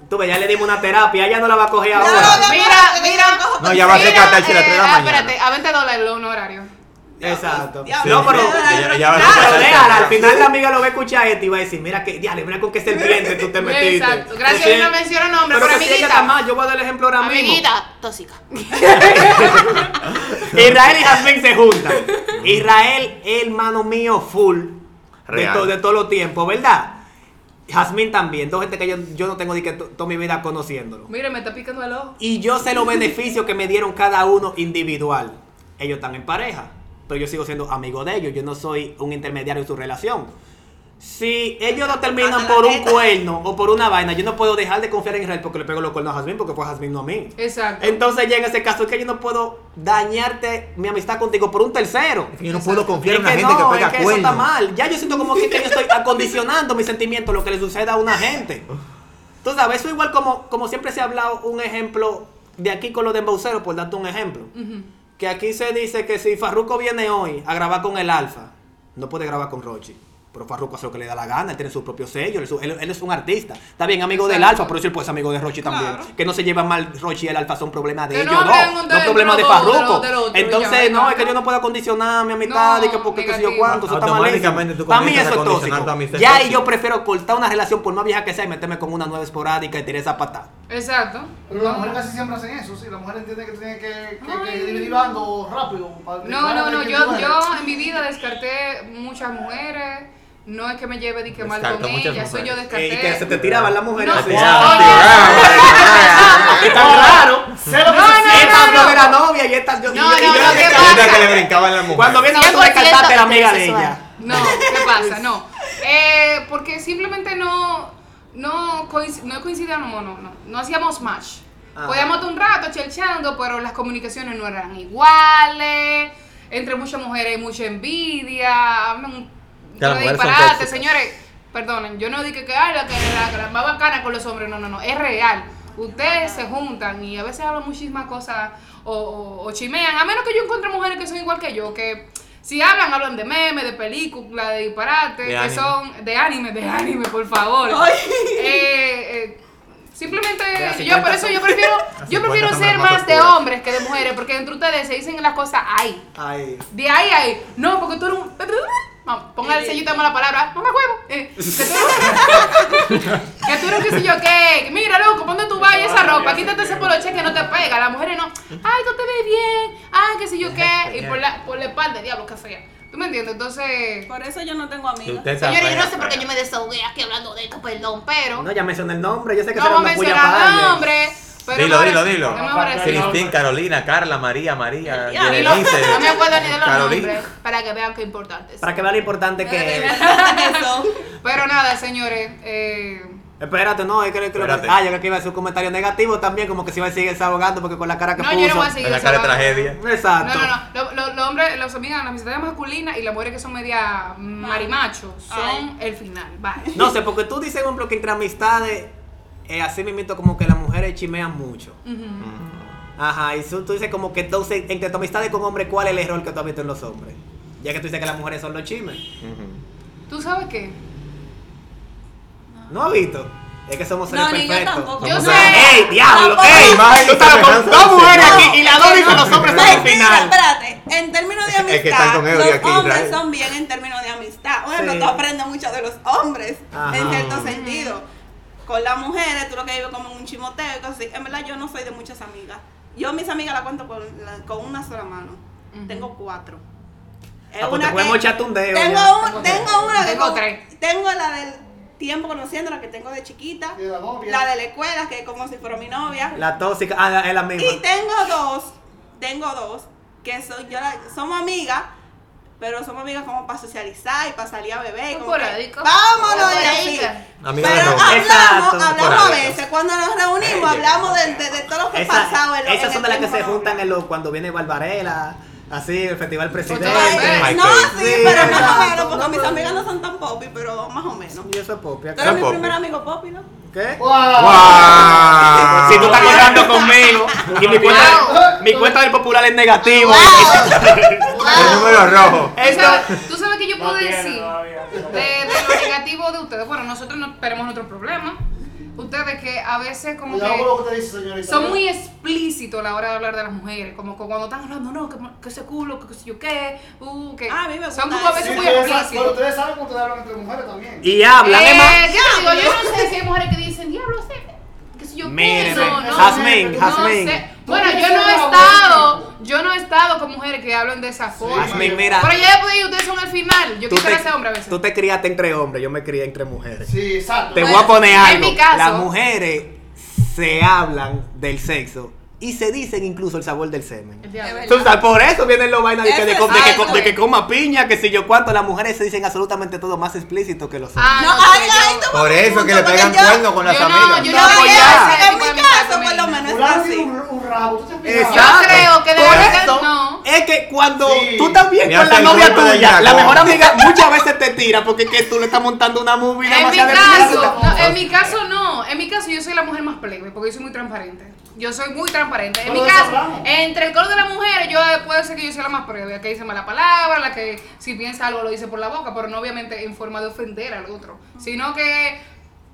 Tú ves, ya le dimos una terapia. Ella no la va a coger No, ahora. no, no, Mira, no, mira. No, ya va a ser Mira, 14 a las 3 de la eh, mañana. Espérate, a 20 dólares el horario. Exacto. Diablo, No, pero. ella- ella va a Claro, déjala, al final la amiga lo va a escuchar esto y va a decir, mira que, diale, mira con qué serpiente tú te metiste. Exacto. Gracias, yo no menciono nombres, pero pero que si ella amiguita. está mal, yo voy a dar el ejemplo ahora mismo. Amiguita tóxica. Israel y Jasmine se juntan. Israel, hermano mío, full. De, Real. to- de todos los tiempos, ¿verdad? Jasmine también. Dos gente que yo, yo no tengo ni que to- toda mi vida conociéndolo. Mire, me está picando el ojo. Y yo sé los beneficios que me dieron cada uno individual. Ellos están en pareja, pero yo sigo siendo amigo de ellos. Yo no soy un intermediario en su relación. Si ellos no terminan por un cuerno o por una vaina, yo no puedo dejar de confiar en Israel porque le pego los cuernos a Jasmine porque fue Jasmine no a mí. Exacto. Entonces ya en ese caso es que yo no puedo dañarte mi amistad contigo por un tercero. Yo no puedo confiar Es en una que gente no, que pega es que eso está cuernos. mal. Ya yo siento como que, que yo estoy acondicionando mis sentimientos lo que le suceda a una gente. Tú sabes, eso igual como, como siempre se ha hablado un ejemplo de aquí con los de embauceros, por darte un ejemplo. Que aquí se dice que si Farruko viene hoy a grabar con el Alfa, no puede grabar con Rochi. Pero Farruko hace lo que le da la gana, él tiene su propio sello, él, es un- él- él es un artista. Está bien amigo del. Alfa, pero él puede ser amigo de Rochi también. Que no se llevan mal Rochi y el Alfa, son problemas de Que ellos no no, problemas de Farruko. Entonces, ya, no, es que yo no puedo condicionar mi amistad y que No, porque qué sé yo cuánto, eso está tú Para mí eso es tóxico. Ya, y yo prefiero cortar una relación por más vieja que sea y meterme con una nueva esporádica y tirar esa patada. Exacto. Pero las mujeres casi siempre hacen eso, sí. La mujer entiende que tiene que, que, que dividir bando rápido. para No, no, no, yo, yo en mi vida descarté muchas mujeres. No es que me lleve de que mal con ellas, soy yo mujeres. descarté. Y que se te tiraban las mujeres No, así. no, Está claro. Sé lo que No, no. Esta no, no no. era novia y esta yo. No, no, yo- no, ¿qué pasa? Mira que le brincaban la mujer. Cuando viene tú 100% descartaste la amiga de ella. No, ¿qué pasa? No. Eh, porque simplemente no, no, no coincidíamos, no, no, no hacíamos match. Podíamos estar un rato chelchando, pero las comunicaciones no eran iguales. Entre muchas mujeres hay mucha envidia. Hablan son disparate, tóxicas. señores. Perdonen, yo no dije que ay, la, que la, que la más bacana con los hombres, no, no, no, es real. Ustedes se juntan y a veces hablan muchísimas cosas o, o, o chimean, a menos que yo encuentre mujeres que son igual que yo, que si hablan, hablan de memes, de películas, de disparate, De que anime. son de anime, de anime, por favor. Ay. Eh, eh, simplemente, yo por 50 eso yo prefiero, yo 50 prefiero ser más de hombres que de mujeres, porque entre ustedes se dicen las cosas ahí. Ay. De ahí a ahí. No, porque tú eres un. Vamos, ponga el sellito de mala palabra. Mamá huevo. Eh, que tú eres. que tú eres qué sé yo qué. Mira, loco, ponte tu vaya esa ropa. Quítate ese poloche que no te pega. Las mujeres no. Ay, tú te ves bien. Ay, qué sé yo qué. Y por la, por la espalda, diablo, qué fea. ¿Tú me entiendes? Entonces. Por eso yo no tengo amigas. Señores, yo no sé por qué yo me desahogué aquí hablando de esto, perdón, pero. No, ya mencioné el nombre. Yo sé que No será una mencionar para nombres. Pero Dilo, dilo, dilo. Cristín, Carolina, Carla, María, María, Ya, no me acuerdo ni de los Carolina. nombres. Para que vean qué importante es. Para que vea lo importante que es. Pero nada, señores, eh, Espérate, no, es que, que lo- ah, yo creo que iba a hacer un comentario negativo también, como que se iba a seguir desahogando porque con la cara que No, puso. yo no voy a seguir En la cara de tragedia. Exacto. No, no, no. Lo- lo- Los hombres, los amigas, las amistades masculinas y las mujeres que son media marimachos son Ay. el final. No sé, porque tú dices, por ejemplo, que entre amistades, eh, así mismo como que las mujeres chimean mucho. Ujú. Ajá, y tú, tú dices como que entonces, entre tu amistades con hombres, ¿cuál es el error que tú has visto en los hombres? Ya que tú dices que las mujeres son los chimes. Ujú. ¿Tú sabes qué? ¿No has visto? Es que somos seres No, ni yo perfectos. tampoco. Yo sé. ¡Ey, diablo! ¡Ey! Imagen Tú estás con dos mujeres aquí y las dos dicen los hombres Mentira, final. espérate. En términos de Es que están amistad, con los aquí, hombres Israel. son bien en términos de amistad. Ejemplo, Sí. tú aprendes mucho de los hombres, Ajá. en cierto sentido. Con las mujeres, tú lo que vives como un chimoteo y cosas así. En verdad, yo no soy de muchas amigas. Yo mis amigas las cuento con, la- con una sola mano. Tengo cuatro. Es Ah, pues te podemos echarte un dedo Tengo, un- tengo una que Tengo con- tres. Tengo la del tiempo conociendo, la que tengo de chiquita. La. La de la escuela, que es como si fuera mi novia. La tóxica, ah, es la misma. Y tengo dos, tengo dos, que son, yo la- somos amigas, pero somos amigas como para socializar y para salir a beber. y como que. Vámonos así. Esporádica. Amiga de Pero hablamos, Exacto. hablamos a veces, cuando nos reunimos, hablamos de, de, de todo lo que ha pasado en esas en son de las que se juntan en lo, cuando viene Barbarella, así, el Festival Presidente. No, sí, Sí, pero más o menos, porque No, mis amigas no son tan popi, pero más o menos. Y eso es popia. Tú eres mi Popi. primer amigo popi, ¿no? ¿Qué? ¡Wow! ¡Wow! Si tú estás contando conmigo y mi cuenta, mi cuenta del popular es negativo. El número rojo. ¿Tú Esto, sabes, tú sabes qué yo puedo No tiene decir de, de lo negativo de ustedes? Bueno, nosotros no tenemos nuestro problema. Ustedes que a veces como Cuidado con lo que que te dice, señorita. son muy explícitos a la hora de hablar de las mujeres. Como que cuando están hablando, no, que, que ese culo, que, que sé yo qué, uh, que Ah, a mí me son como a veces Sí, muy saben- pero explícitos. ustedes saben cómo ustedes hablan entre mujeres también. y hablan, es más. Eh, yo digo, yo no sé si hay mujeres que dicen, diablo, sé, que sé yo qué, no, no, Jazmín, no Jazmín. sé. Bueno, yo no he estado, yo no he estado con mujeres que hablan de esa forma. Jazmín, mira. Pero ya después ustedes son al final. Yo Tú quisiera te, ser hombre a veces. tú te criaste entre hombres, yo me crié entre mujeres. Sí, exacto. Te Bueno, voy a poner en algo. mi caso- Las mujeres se hablan del sexo y se dicen incluso el sabor del semen. El diablo. Es Tú sabes, por eso vienen los vainas de que, de, de de coma piña, que si yo cuánto, las mujeres se dicen absolutamente todo más explícito que los hombres. Ah, No, no, ay, porque ay, yo- tú Por eso que le pegan cuernos con las yo no, amigas. yo No, voy a en mi de caso, por lo menos es así. un. Exacto. Yo creo que ser- eso, no. Es que cuando Sí. tú estás bien con la novia de tuya, la mejor amiga muchas veces te tira porque es que tú le estás montando una movie En mi caso, en mi caso no, en mi caso yo soy la mujer más plebe porque yo soy muy transparente. Yo soy muy transparente. En mi caso, entre el color de las mujeres, yo puede ser que yo sea la más la que dice mala palabra, la que si piensa algo lo dice por la boca, pero no obviamente en forma de ofender al otro, sino que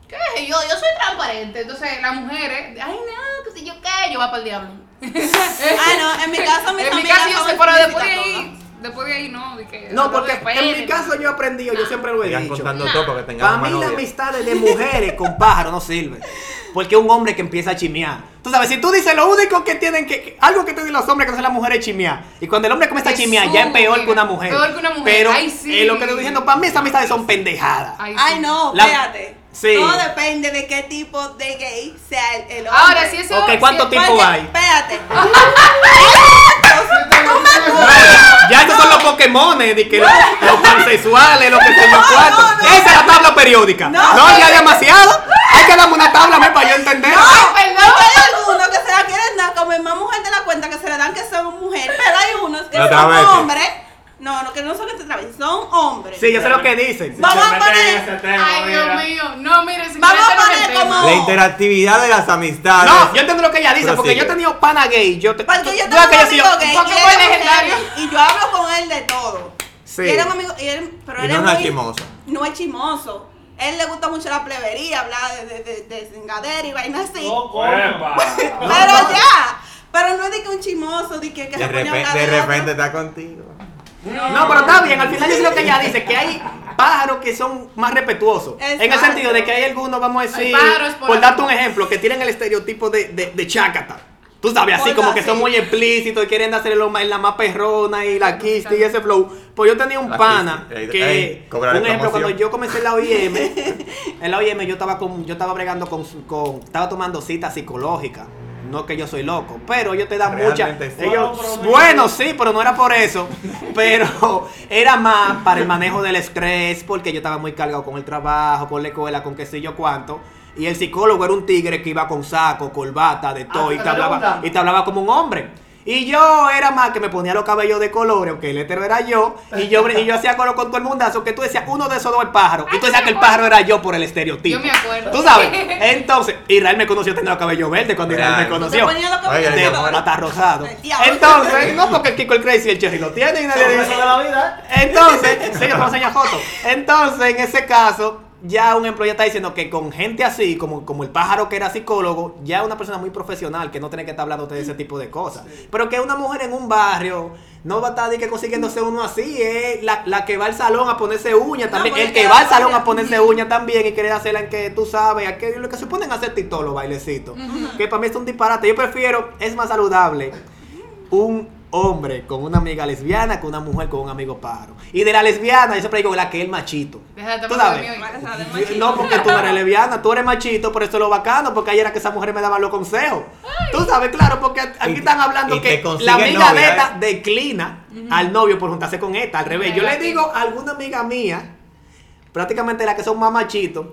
¿qué? yo yo soy transparente. Entonces, las mujeres, ay no, qué sé yo qué, yo va para el diablo. Ah, no, en mi caso, mis en mi caso yo son sé, pero después de explícitas ahí, después de ahí no, de que No, porque en mi caso yo he aprendido, yo siempre lo he Sigan dicho. contando Nah. todo para que Para más mí la novia. amistad de mujeres con pájaros no sirve. Porque un hombre que empieza a chimear. Tú sabes, si tú dices lo único que tienen que. que- algo que tienen los hombres que no son las mujeres es chimear. Y cuando el hombre comienza a Jesús, chimear, ya es peor mira, que una mujer. peor que una mujer. Pero Ay, sí. eh, lo que te estoy diciendo, para mí esas amistades son pendejadas. Ay, Ay, sí. no, La- espérate. Sí. Todo depende de qué tipo de gay sea el, el hombre. Ahora, si ese Ok, hombre- ¿cuántos si- tipos hay? Espérate. Ya estos son los Pokémones, de que los, los pansexuales, lo que sé yo no. Esa es la tabla periódica. No, No. ya demasiado. Hay que darme una tabla para yo entender. No, perdón. Hay algunos que se la quieren dar como el más mujer de la cuenta que se le dan que son mujer, pero hay unos que son hombres. No, no, que no son que travesti, son hombres. Sí, yo sé lo que dicen. Vamos a poner. Ay, Dios mío. No, mire, señor, Vamos a poner tema. como- La interactividad de las amistades. No, yo entiendo lo que ella dice, porque yo he tenido pana gay. Yo te, Porque yo tengo un que yo sí- amigo gay porque y legendario. y yo hablo con él de todo. Sí. Y él es un amigo, y él, pero Y él no es muy, chismoso. No es chismoso. Él le gusta mucho la plebería, hablar de, de, de, de cingadera y vainas así. No, coño. pero ya. Pero no es de que un chismoso, de que, que De, se pone a repe- hablar de repente está contigo. No, pero está bien, al final yo sé lo que ella dice, que hay pájaros que son más respetuosos. En el sentido de que hay algunos, vamos a decir, por por darte un ejemplo, que tienen el estereotipo de, de, de chácata. Tú sabes, así como que son muy explícitos y quieren hacer lo más- la más perrona y la quiste y ese flow. Pues yo tenía un La pana que, ey, un ejemplo, promoción. cuando yo comencé en la OIM, en la OIM yo estaba con, yo estaba bregando con, con estaba tomando citas psicológicas. No que yo soy loco, pero ellos te dan mucha. Realmente sí. ellos- Bueno, sí, pero no era por eso. Pero era más para el manejo del estrés, porque yo estaba muy cargado con el trabajo, con la escuela, con qué sé yo cuánto. Y el psicólogo era un tigre que iba con saco, corbata, de todo, Ah, y, te hablaba, y te hablaba como un hombre. Y yo era más que me ponía los cabellos de colores, aunque el hétero era yo, y yo, y yo hacía coro con todo el mundazo, que tú decías, uno de esos dos es pájaro, y tú decías que el pájaro era yo por el estereotipo. Yo me acuerdo. Tú sabes, entonces, Israel me conoció teniendo cabello verde cuando Israel me Claro. ¿Tú te conoció. ponías los Oye, cabellos De el color? rosado. El. Entonces, no porque el Kiko el Crazy y el Cherry lo tienen y nadie dice. de la vida. Entonces, sí, yo te voy a enseñar fotos. Entonces, en ese caso, ya un empleado está diciendo que con gente así, como, como el pájaro que era psicólogo, ya es una persona muy profesional que no tiene que estar hablando de ese tipo de cosas. Pero que una mujer en un barrio no va a estar de que consiguiéndose uno así, es la, la que va al salón a ponerse uñas No, también. el que va al salón a ponerse uñas también y quiere hacerla en que tú sabes, a que, lo que se ponen a hacer tito los bailecitos. Que para mí es un disparate. Yo prefiero, es más saludable un hombre con una amiga lesbiana que una mujer con un amigo pájaro. Y de la lesbiana, yo siempre digo la que es el machito. ¿Tú sabes? Esa machito. No, porque tú eres lesbiana, tú eres machito, por eso es lo bacano, porque ayer era que esas mujeres me daban los consejos. Tú sabes, claro, porque aquí Y- están hablando que la amiga novia, de esta ¿eh? declina al novio por juntarse con esta, al revés. Yo le digo a alguna amiga mía, prácticamente la que son más machitos,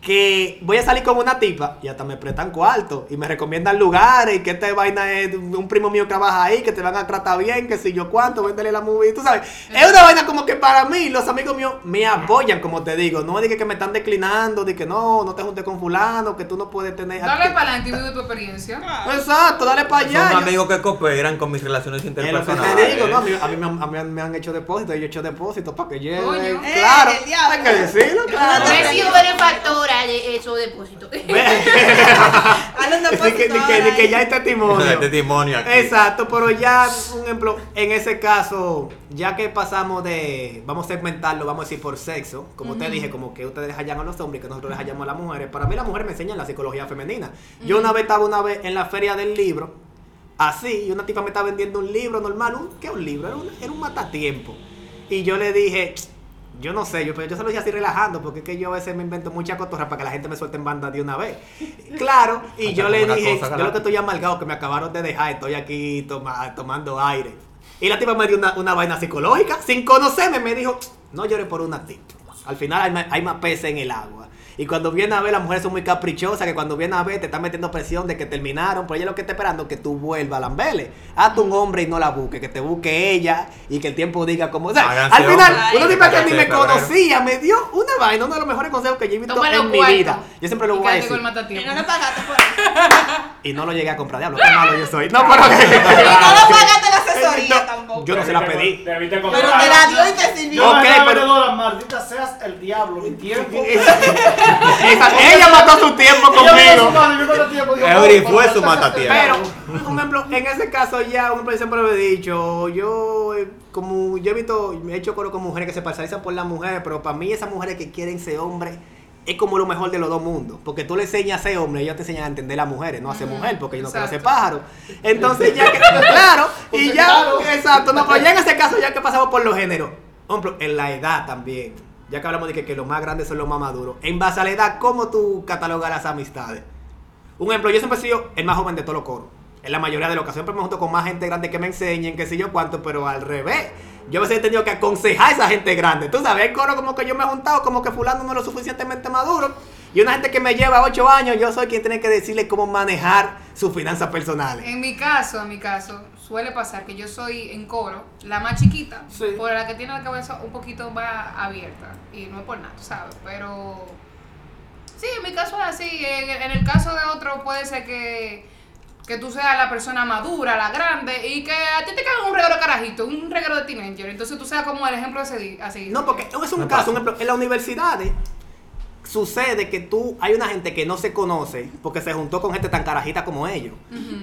que voy a salir con una tipa y hasta me prestan cuarto y me recomiendan lugares y que esta vaina es un primo mío que trabaja ahí, que te van a tratar bien, que si yo cuánto, véndele la movie, tú sabes. Es una vaina como que para mí, los amigos míos me apoyan, como te digo, no es de que me están declinando, de que no, no te juntes con fulano, que tú no puedes tener... Dale para adelante y vive tu experiencia. Exacto, dale para allá. Son amigos que cooperan con mis relaciones es lo que interpersonales. te digo, ¿no? A mí, a mí me, han, a mí me han hecho depósitos, yo he hecho depósitos para que llegue. Coño. Claro, Eh, hay que decirlo, claro. He sido benefactora de esos depósitos. Hazle un Ni que, depósito ni que- que ya hay testimonio. Aquí. Exacto, pero ya, un ejemplo, en ese caso, ya que pasamos de, vamos a segmentarlo, vamos a decir por sexo, como te dije, como que ustedes hallan a los hombres y que nosotros les hallamos a las mujeres, para mí las mujeres me enseñan la psicología femenina. Yo una vez estaba una vez en la feria del libro, así, y una tipa me estaba vendiendo un libro normal, un, ¿qué es un libro? Era un, era un matatiempo. Y yo le dije, yo no sé, yo, pero yo se lo dije así relajando, porque es que yo a veces me invento mucha cotorra para que la gente me suelte en banda de una vez. Claro, y yo le dije, cosa yo lo que estoy amargado, que me acabaron de dejar, estoy aquí toma- tomando aire. Y la tipa me dio una, una vaina psicológica, sin conocerme, me dijo, no llores por una tipa. Al final hay más, hay más peces en el agua. Y cuando viene a ver, las mujeres son muy caprichosas, que cuando viene a ver te están metiendo presión de que terminaron, pero ella lo que está esperando es que tú vuelvas a Lambele. Hazte un hombre y no la busque, que te busque ella y que el tiempo diga cómo... O sea, al final, tipa que ni me conocía me dio una vaina, uno de los mejores consejos que yo he visto en mi vida. Yo siempre lo Y voy a decir. Y no le pagaste por eso. Y no lo llegué a comprar, diablo, qué malo yo soy. No, pero Y no le pagaste la asesoría No, tampoco. Yo no se la pedí. Pero te la dio y te sirvió. Yo Ok, no era pero- vendedora, maldita seas el diablo, mi tiempo. Esa- ella mató su tiempo conmigo. Eury "Oh, fue pero su matatiempo". Pero, un ejemplo, en ese caso ya, un ejemplo, siempre lo he dicho, yo, eh, como yo he visto, me he hecho coro con mujeres que se parcializan por las mujeres, pero para mí esas mujeres que quieren ser hombre es como lo mejor de los dos mundos, porque tú le enseñas a ser hombre, ellos te enseñan a entender a las mujeres, no a ser mujer, porque ellos no quieren ser pájaro. Entonces ya que, claro, y ya, claro. exacto, no, pero ya en ese caso ya que pasamos por los géneros, por ejemplo, en la edad también, ya que hablamos de que, que los más grandes son los más maduros, en base a la edad, ¿cómo tú catalogas las amistades? Un ejemplo, yo siempre he sido el más joven de todos los coros. En la mayoría de los casos siempre me junto con más gente grande que me enseñen, qué sé yo cuánto, pero al revés. Yo a veces he tenido que aconsejar a esa gente grande. Tú sabes, el coro como que yo me he juntado, como que fulano no es lo suficientemente maduro. Y una gente que me lleva 8 años, yo soy quien tiene que decirle cómo manejar sus finanzas personales. En mi caso, en mi caso, suele pasar que yo soy en coro la más chiquita, Sí. por la que tiene la cabeza un poquito más abierta. Y no es por nada, ¿sabes? Pero sí, en mi caso es así. En el caso de otro puede ser que, que tú seas la persona madura, la grande, y que a ti te caiga un regalo de carajito, un regalo de teenager. Entonces tú seas como el ejemplo a seguir. a seguir. No, porque es un Me caso, un ejemplo, en las universidades sucede que tú, hay una gente que no se conoce porque se juntó con gente tan carajita como ellos.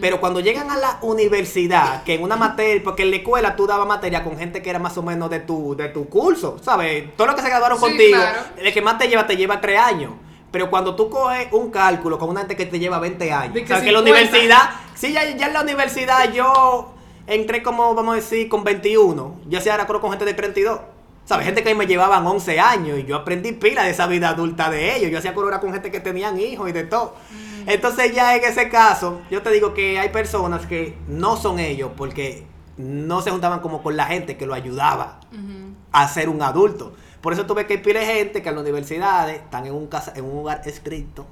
Pero cuando llegan a la universidad, que en una materia, porque en la escuela tú dabas materia con gente que era más o menos de tu, de tu curso, ¿sabes? Todos los que se graduaron Sí, contigo, claro. el que más te lleva, te lleva tres años. Pero cuando tú coges un cálculo con una gente que te lleva 20 años, De o que sea, que en la 50. universidad, sí, ya, ya en la universidad yo entré como, vamos a decir, con 21. Yo hacía ahora con gente de 32. ¿Sabes? Gente que me llevaban 11 años y yo aprendí pila de esa vida adulta de ellos. Yo hacía coro con gente que tenían hijos y de todo. Entonces ya en ese caso, yo te digo que hay personas que no son ellos porque no se juntaban como con la gente que lo ayudaba a ser un adulto. Por eso tú ves que pila de gente que en las universidades están en un, casa, en un lugar estricto,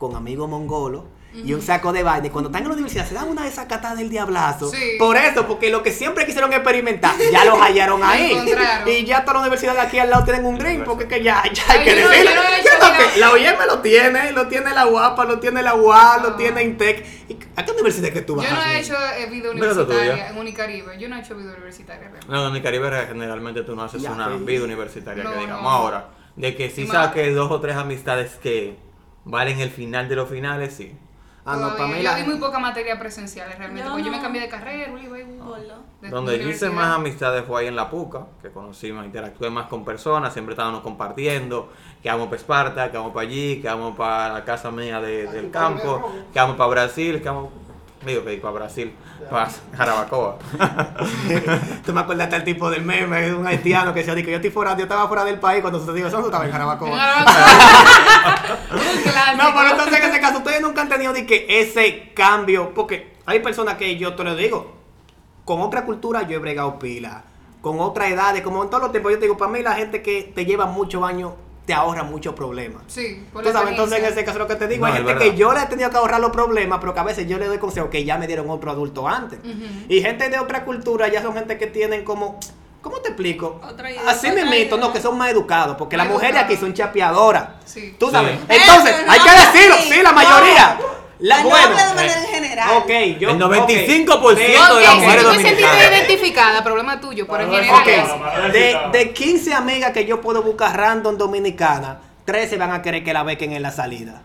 con amigos mongolos y un saco de vaina. Y cuando están en la universidad se dan una desacatada del diablazo. Sí. Por eso, porque lo que siempre quisieron experimentar, ya los hallaron ahí. Y ya todas las universidades de aquí al lado tienen un drink, porque que ya, ya hay Ay, que no- decirlo. yo no he ¿Qué hecho es lo nada. que- La OIM lo tiene, lo tiene la UAPA, lo tiene la UA, lo tiene Intec. ¿Y ¿A qué universidad es que tú vas? Yo no he hecho eh, vida universitaria en Unicaribe. Yo no he hecho vida universitaria realmente. No, en el Caribe generalmente tú no haces Ya, una sí. vida universitaria, No, que digamos no. ahora. De que más- saques dos o tres amistades que valen el final de los finales, sí. Ah, no, Todavía. para mí yo vi muy pocas materias presenciales realmente. Yo porque yo me no. cambié de carrera, Hola. de Donde hice universidad. más amistades fue ahí en La Puca, que conocí más, interactué más con personas, siempre estábamos compartiendo, que vamos para Esparta, que vamos para allí, que vamos para la casa mía de- del campo, que vamos para Brasil, que vamos, digo que para Brasil, para Jarabacoa. Tú me acuerdas del tipo del meme de un haitiano que decía que yo estoy fuera, yo estaba fuera del país cuando sucedió eso, tú estabas en Jarabacoa. No, pero entonces en ese caso ustedes nunca han tenido ni que ese cambio, porque hay personas que yo te lo digo, con otra cultura yo he bregado pila, con otra edad, como en todos los tiempos, yo te digo, para mí la gente que te lleva muchos años te ahorra muchos problemas. Sí, por Tú sabes, entonces en ese caso lo que te digo, No, hay gente que yo le he tenido que ahorrar los problemas, pero que a veces yo le doy consejo que ya me dieron otro adulto antes. Y gente de otra cultura ya son gente que tienen como, ¿cómo te explico? Otra idea, Así otra me mito, no, que son más educados, porque Más las mujeres aquí son chapeadoras. Sí. Tú sabes. Sí. Entonces, no hay que decirlo, sí, la mayoría. La, Ah, no bueno, hablo de manera eh, general. Ok, yo. El 95% ok. de las Ok, mujeres si tú te sentiste dominicanas. identificada, problema tuyo, pero en general Ok, es- de, de 15 amigas que yo puedo buscar random dominicana, 13 van a querer que la bequen en la salida.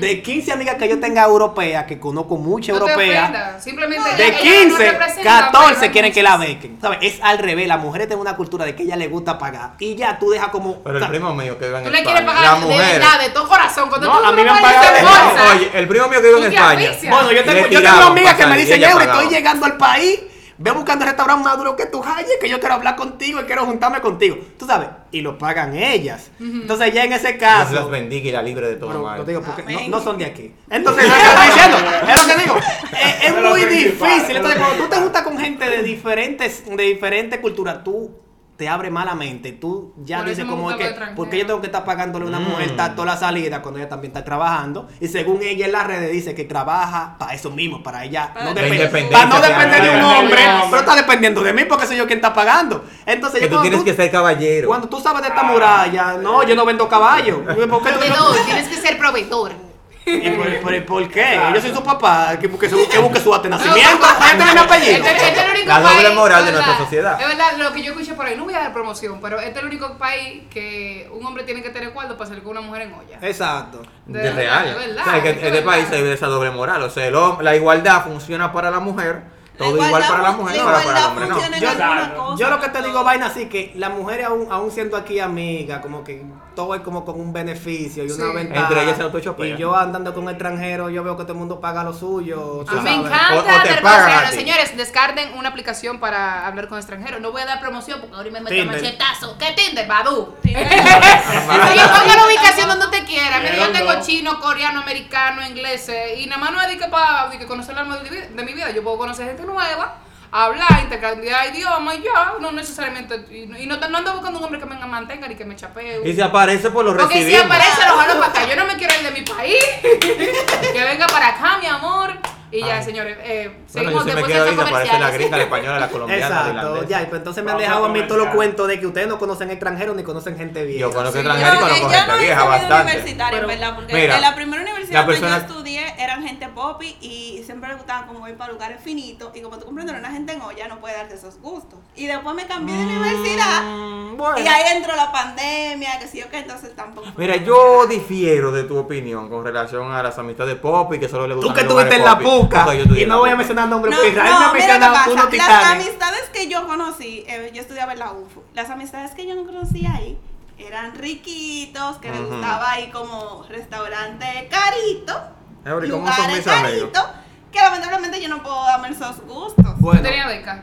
De 15 amigas que yo tenga europeas, que conozco muchas no europeas, simplemente de ellas no 15, representan, 14 pero hay quieren que la bequen. ¿Sabes? Es al revés. Las mujeres tienen una cultura de que ella le gusta pagar. Y ya tú dejas como. Pero el primo mío que vive en Tú le España, quieres la pagar de mujer, verdad, de todo corazón. Cuando No, tú a mí me han pagado de- Oye, el primo mío que vive en España. Bueno, yo Le tengo, yo tengo amigas que me dicen, pagaba". estoy llegando al país, ve buscando restaurante más duro que tu Haye, que yo quiero hablar contigo y quiero juntarme contigo. Tú sabes, y lo pagan ellas. Entonces ya en ese Dios caso... las bendiga y la libre de todo Pero, mal. lo digo porque no, son de aquí. Entonces, lo que estoy diciendo, es lo que digo. Es, es muy difícil. Entonces, cuando tú te juntas con gente de diferentes, de diferentes culturas, tú te abres malamente. Tú ya Por dices como es que, porque yo tengo que estar pagándole a una mujer Mm. ta- toda la salida cuando ella también está trabajando. Y según ella en las redes dice que trabaja para eso mismo, para ella Para no independencia para no depender de un hombre, pero está dependiendo de mí porque soy yo quien está pagando. Entonces, Que yo tú cuando tienes que ser caballero. cuando tú sabes de esta muralla, no, yo no vendo caballo. ¿Por qué tú no- tienes que ser proveedor. ¿Y por, por- por qué? Yo soy su papá, que busque su, que busque su acta de nacimiento. Este es mi apellido. Este, este es el único La doble país, moral de es nuestra sociedad. Es verdad, lo que yo escuché por ahí, no voy a dar promoción, pero este es el único país que un hombre tiene que tener cuarto para salir con una mujer en olla. Exacto. De, De real. verdad, de verdad, o sea, que es de este verdad. país hay de esa doble moral. O sea, el la igualdad funciona para la mujer, todo igual para la mujer, la para, para el hombre no. Yo- lo que te digo, vaina así, que las mujeres aún, aún siendo aquí amigas, como que todo es como con un beneficio y una ventaja. Entre ellas se. Y yo andando con extranjeros, yo veo que todo el mundo paga lo suyo. tú A mí me encanta O- o te pagan. Señores, descarten una aplicación para hablar con extranjeros. No voy a dar promoción porque ahora me meto Tinder. machetazo. ¿Qué Tinder? Badu. Tinder. Oye, ponga la ubicación donde usted quiera. Mira, yo tengo no. chino, coreano, americano, inglés. Y nada más no es de que para conocer el alma de, mi- de mi vida. Yo puedo conocer gente nueva, hablar, intercambiar idiomas y ya. No necesariamente. Y, y no, no ando buscando un hombre que me mantenga ni que me chapee. Y se aparece por los Porque si recibimos. aparece, lo jalo para acá. Yo no me quiero ir de mi país. que venga para acá, mi amor. Y ya, señores, eh, Bueno, seguimos yo se me después ir, se aparece la comerciales. gringa, la española, la colombiana, la Exacto, irlandesa. ya, y pues entonces me han dejado a mí todos los cuentos de que ustedes no conocen extranjeros ni conocen gente vieja. Yo conozco Sí, extranjeros y Yo, conozco yo gente vieja bastante. universitaria, Pero, ¿verdad? Porque mira, en la primera universidad la persona- que yo estudié eran gente popi y siempre le gustaba como ir para lugares finitos y como tú comprendes, una gente en olla no puede darte esos gustos. Y después me cambié de universidad Mm, bueno. y ahí entró la pandemia, que sí o que entonces tampoco. Mira, yo que- difiero de tu opinión con relación a las amistades pop y que solo le Tú gustan que los lugares estuviste en la popi. puca, y no voy a mencionar nombres, No, porque no, que unos pasa. Las amistades que yo conocí, eh, yo estudiaba en la UFU, las amistades que yo no conocí ahí eran riquitos, que les Ujú. gustaba ahí como restaurante carito, Eury, ¿cómo son lugares mis amigos? caritos, que lamentablemente yo no puedo darme esos gustos. ¿Tú Bueno, tenías beca?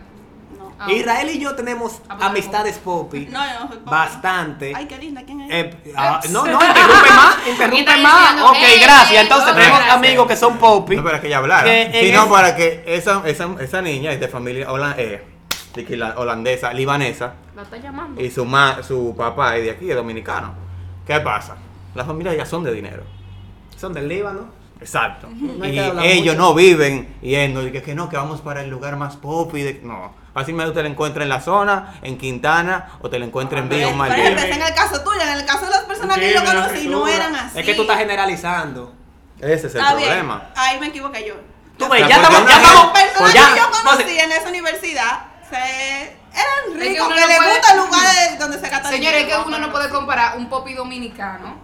Ah. Israel y yo tenemos amistades popi. no, yo no soy pobre. Bastante. Ay, qué linda, ¿quién es? Eh, ah, no, no, interrumpe más, interrumpe más. diciendo, Ok, eh, gracias. Entonces tenemos gracias. amigos que son popi. No, pero es que ella hablara. Sino es- para que esa, esa, esa niña es de familia hola- eh, de que la- holandesa, libanesa, La está llamando. y su, ma, su papá es de aquí, es dominicano. ¿Qué pasa? Las familias ya son de dinero. Son del Líbano. Exacto. No y ellos mucho. no viven yendo, y que, que no, que vamos para el lugar más pop y de... No, fácilmente usted lo encuentra en la zona, en Quintana, o te lo encuentra en Villa Por ejemplo, en el caso tuyo, en el caso de las personas que yo conocí, no eran así. Es que tú estás generalizando. Ese es el Está bien, problema. Ahí me equivoqué yo. Tú ves, ya estamos, ya personas pues ya, que yo conocí entonces, en esa universidad se, eran que ricos, uno que, no les puede- gustan lugares donde se gasta Señores, es que uno no puede comparar un popi dominicano,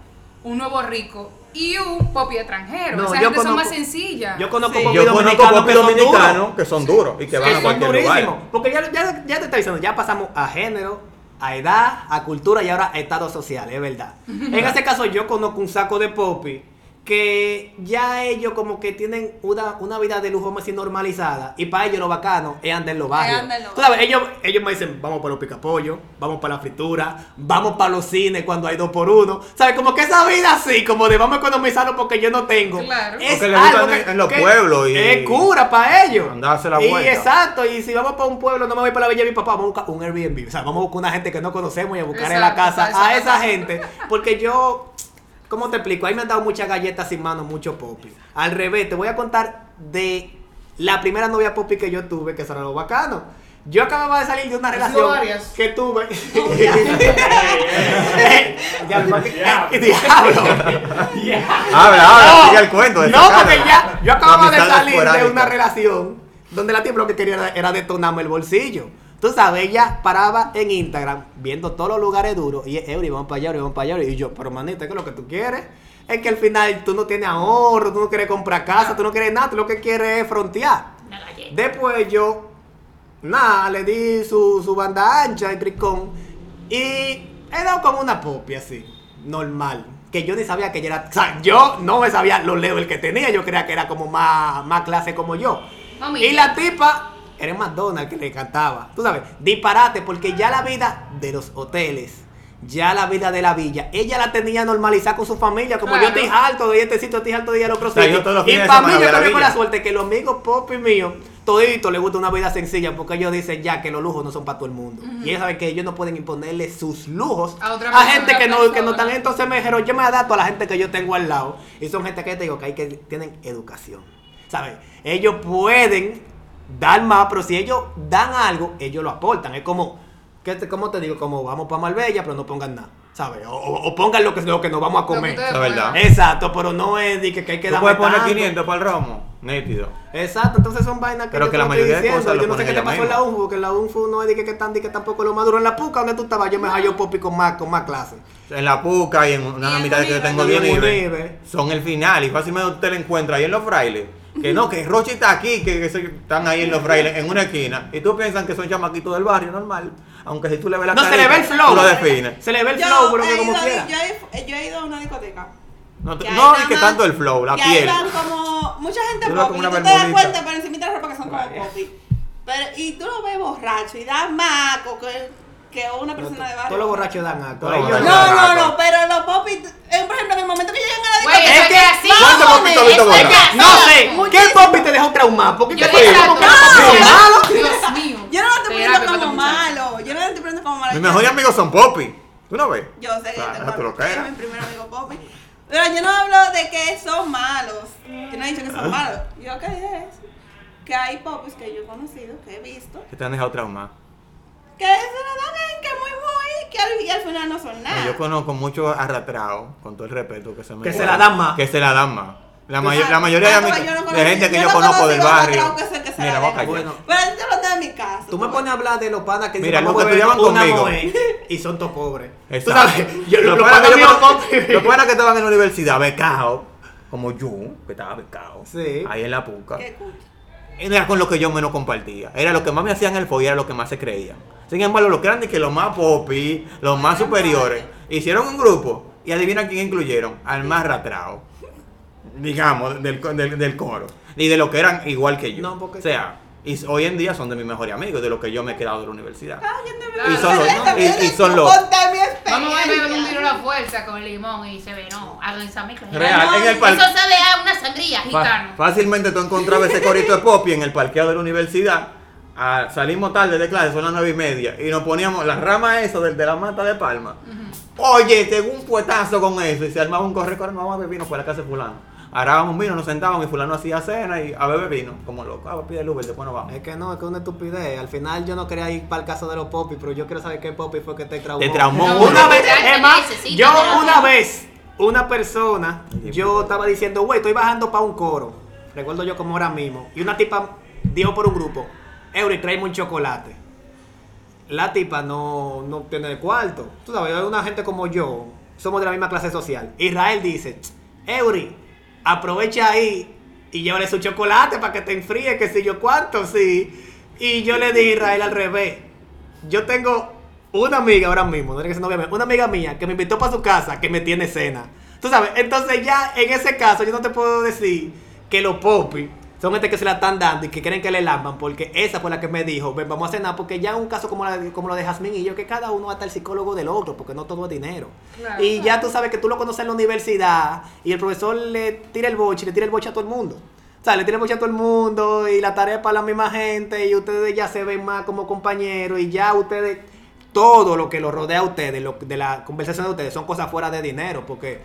un nuevo rico y un popi extranjero. No, Esa yo gente son conozco- más sencillas. yo conozco Sí. popi Yo conozco dominicanos popi que son duros. dominicanos que son duros y que van que a cualquier durísimos. lugar. Porque ya, ya, ya te estoy diciendo, ya pasamos a género, a edad, a cultura y ahora a estado social, es verdad. en ese caso yo conozco un saco de popi que ya ellos como que tienen una, una vida de lujo más normalizada y para ellos lo bacano es andar en los barrios. Tú sabes, ellos, ellos me dicen, vamos para los picapollos, vamos para la fritura, vamos para los cines cuando hay dos por uno. ¿Sabes? Como que esa vida así, como de vamos a economizarlo porque yo no tengo. Claro. Es Porque algo en- en los pueblos y- Es cura para ellos. Andarse la Y vuelta. exacto, y si vamos para un pueblo, no me voy para la Villa de mi papá, vamos a buscar un Airbnb. O sea, vamos a buscar una gente que no conocemos y a buscar en la casa a esa gente. Porque yo, ¿cómo te explico? Ahí me han dado muchas galletas sin mano, mucho popi. Al revés, te voy a contar de la primera novia popi que yo tuve, que eso era lo bacano. Yo acababa de salir de una ¿Has relación varias? que tuve. Diablo. Habla, habla, No, sigue el cuento. No, porque ya, yo acababa de salir de una relación donde la tipa lo que quería era, era detonarme el bolsillo. Tú sabes, ella paraba en Instagram viendo todos los lugares duros y Eury, vamos para allá, Eury, vamos para allá. Y yo, pero manita, ¿qué es lo que tú quieres? Es que al final tú no tienes ahorro, tú no quieres comprar casa, tú no quieres nada, tú lo que quieres es frontear. Después yo, nada, le di su, su banda ancha y tricón. Y he dado como una popi así, normal. Que yo ni sabía que ella era. O sea, yo no me sabía los levels que tenía. Yo creía que era como más, más clase como yo. Y la tipa era McDonald's que le cantaba. Tú sabes, disparate, porque ya la vida de los hoteles. Ya la vida de la villa, ella la tenía normalizada con su familia, como yo Claro. estoy harto de este sitio, estoy harto de ir O sea, yo todos los Y para mí yo a también con la suerte que los amigos pop y míos, todito les gusta una vida sencilla porque ellos dicen ya que los lujos no son para todo el mundo. Y ellos saben que ellos no pueden imponerle sus lujos A otra a gente que no, que no están. Entonces me dijeron, yo me adapto a la gente que yo tengo al lado. Y son gente que te digo que hay que tienen educación. ¿Sabes? Ellos pueden dar más, pero si ellos dan algo, ellos lo aportan. Es como, ¿qué te, ¿cómo te digo? Como vamos para Marbella, pero no pongan nada. ¿Sabes? O, o- o pongan lo que, lo que nos vamos a comer. La verdad. Exacto, pero no es de que, que hay que darme puedes poner tanto. 500 para el romo, nítido. Exacto, entonces son vainas que Pero yo que la estoy mayoría de diciendo. cosas lo Yo no sé qué te pasó en la. UNFU, porque en la UNFU no es de que, que tan, de que tampoco lo maduro. En la PUCA, donde tú estabas, yo me hallo popi con más, con más clase. En la puca y en en amistades que yo tengo bien libre, son el final y fácilmente usted lo encuentra ahí en los frailes. Que no, que Rochi está aquí, que, que se- están ahí en los frailes, en una esquina. Y tú piensas que son chamaquitos del barrio normal. Aunque si tú le ves la No, se le ve el flow. Tú lo defines. Se le ve el Yo flow, pero que como ido- quiera. Yo he, yo he ido a una discoteca. No, te- no ni que tanto el flow, la que ahí piel. van como mucha gente como y una tú te das cuenta por encima de la ropa que son como popi. Pero, y tú lo ves borracho y da maco que, que una persona de barrio. Todos los borrachos dan borrachos No, no, no, pero los popis, por ejemplo, en el momento que llegan a la discoteca. eso Es que- así. ¿Cuántos eso es borrar? así. No sé, ¿qué popi te dejó traumado? ¿Por qué Yo te fue? ¿Cómo que malo? Dios mío. Yo no lo estoy poniendo como malo. Yo no lo estoy poniendo como malo. Mis mejores amigos son Poppy. ¿Tú no ves? Yo sé que es mi primer amigo Poppy. Pero yo no hablo de que son malos. Yo no he dicho que Ah. son malos. Yo que dije es que hay popis que yo he conocido, que he visto, Que te han dejado traumado. Que se la dan en que muy muy, que al, y al final no son nada. Yo conozco muchos arrastrados, con todo el respeto que se me Que se la dan más. Que se la dan más. La, Ah, la mayoría de, no de gente que yo, no conozco del barrio. que se- que se Mira, callar. Bueno. Pero yo lo tengo en mi casa. Tú me pones a hablar de los panas que Mira, los vamos a que estudiaban conmigo. y son todos pobres. Tú sabes, yo, Los los panas que yo- los panas que estaban en la universidad, becados, como yo, que estaba becado, Sí. ahí en la puca. Qué. Era con lo que yo menos compartía. Era lo que más me hacían el follo, era lo que más se creían. Sin embargo, los grandes que los más popi, los más superiores, hicieron un grupo y adivina quién incluyeron. Al más ratrao. Digamos, del, del, del coro. Y de lo que eran igual que yo. No, porque- O sea, y hoy en día son de mis mejores amigos, de lo que yo me he quedado de la universidad. Y son los- Esa- y- son los- Vamos a beber un a la fuerza con limón y se ve, no, hagan esa mezcla. Real, No, en el par- Eso sabe a una sangría, gitano. fácilmente tú encontrabas ese corito de popi en el parqueo de la universidad. Ah, salimos tarde de clase, son las nueve y media, y nos poníamos la rama eso de, de la mata de palma. Oye, tengo un puetazo con eso, y se armaba un corre, corre, no vamos a beber, nos fue a la casa de fulano. Arábamos vino, nos sentábamos y fulano hacía cena y a beber vino, como loco, ah, pide el Uber, después nos vamos. Es que no, es que es una estupidez. Al final yo no quería ir para el caso de los popis, pero yo quiero saber qué popi fue que te traumó. Te traumó. No, Una no, vez, es más, yo una vez, una persona, yo estaba diciendo, güey, estoy bajando para un coro. Recuerdo yo como ahora mismo. Y una tipa dijo por un grupo, Eury, tráeme un chocolate. La tipa no, no tiene cuarto. Tú sabes, hay una gente como yo, somos de la misma clase social. Israel dice, Eury, aprovecha ahí y llévale su chocolate para que te enfríe, que si yo cuánto, sí. Y yo le dije a Israel al revés. Yo tengo una amiga ahora mismo, no que una amiga mía que me invitó para su casa, que me tiene cena. Tú sabes, entonces ya en ese caso yo no te puedo decir que los popis son gente que se la están dando y que quieren que le lamban, porque esa fue la que me dijo, ven, vamos a cenar, porque ya un caso como, la, como lo de Jazmín y yo, que cada uno va a estar el psicólogo del otro, porque no todo es dinero. Claro. y ya tú sabes que tú lo conoces en la universidad y el profesor le tira el boche y le tira el boche a todo el mundo. O sea, le tira el boche a todo el mundo y la tarea es para la misma gente y ustedes ya se ven más como compañeros y ya ustedes, todo lo que lo rodea a ustedes, lo, de la conversación de ustedes, son cosas fuera de dinero, porque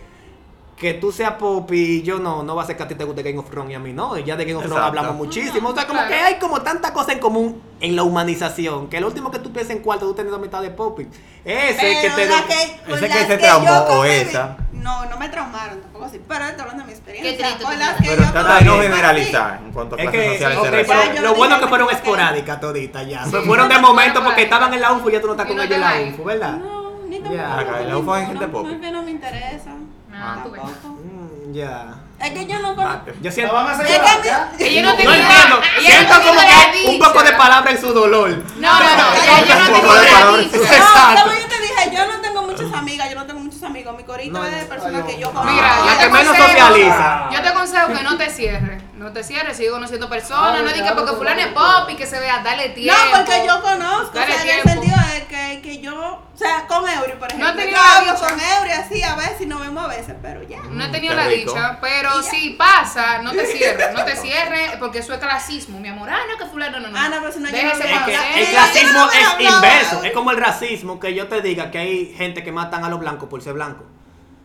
que tú seas pop y yo no, no va a ser que a ti te guste Game of Thrones y a mí no. Y ya de Game of Thrones hablamos muchísimo. O sea, como Claro. que hay como tanta cosa en común en la humanización. Que lo último que tú piensas en cuarto, tú tienes la mitad de pop. Ese que te. la que, con ese que se traumó, o esa. No, no me traumaron tampoco así, pero estoy hablando de mi experiencia. Qué triste con tu las vida. que Pero yo trata de no generalizar en cuanto a Es clases que, sociales ok, se pero refiere. Ya, yo lo no bueno dije que fueron esporádicas toditas ya. Sí. Pues fueron de momento porque estaban en la UFO y ya tú no estás Y con no ellos en la UFO, ¿verdad? No, ni tampoco. Ya. La UFO hay gente pop. No, es que no me interesa. Ah, tú ves. Tampoco. Mm, ya. Es que yo no conozco. Yo ¿Me siento. van a hacer Es que llorar, mi- ya? Ella no No entiendo. ella Siento no como que un poco de palabra en su dolor. No, no, no, Un no. Exacto. No, como yo te dije, yo no tengo muchas amigas, yo no tengo muchos amigos. Mi corito No, es de no. personas que yo no. conozco. Mira, yo La te que menos socializa. Yo te aconsejo que no te cierres. No te cierres, sigue conociendo personas. Ay, no digas porque fulano es pop y que se vea, dale No, tiempo. porque yo conozco, Dale o sea, en el sentido de que, que yo, o sea, con Eury, por ejemplo, No yo hablo dicha. con Eury así a veces y nos vemos a veces, pero ya. No he Mm, tenido qué la rico. dicha, pero si pasa, no te cierres, no te cierres, porque eso es clasismo, mi amor. Ah, no, que fulano no, no. Ah, no, pero si no, yo no me Es conocer. que el clasismo no es inverso. Es como el racismo que yo te diga que hay gente que matan a los blancos por ser blanco.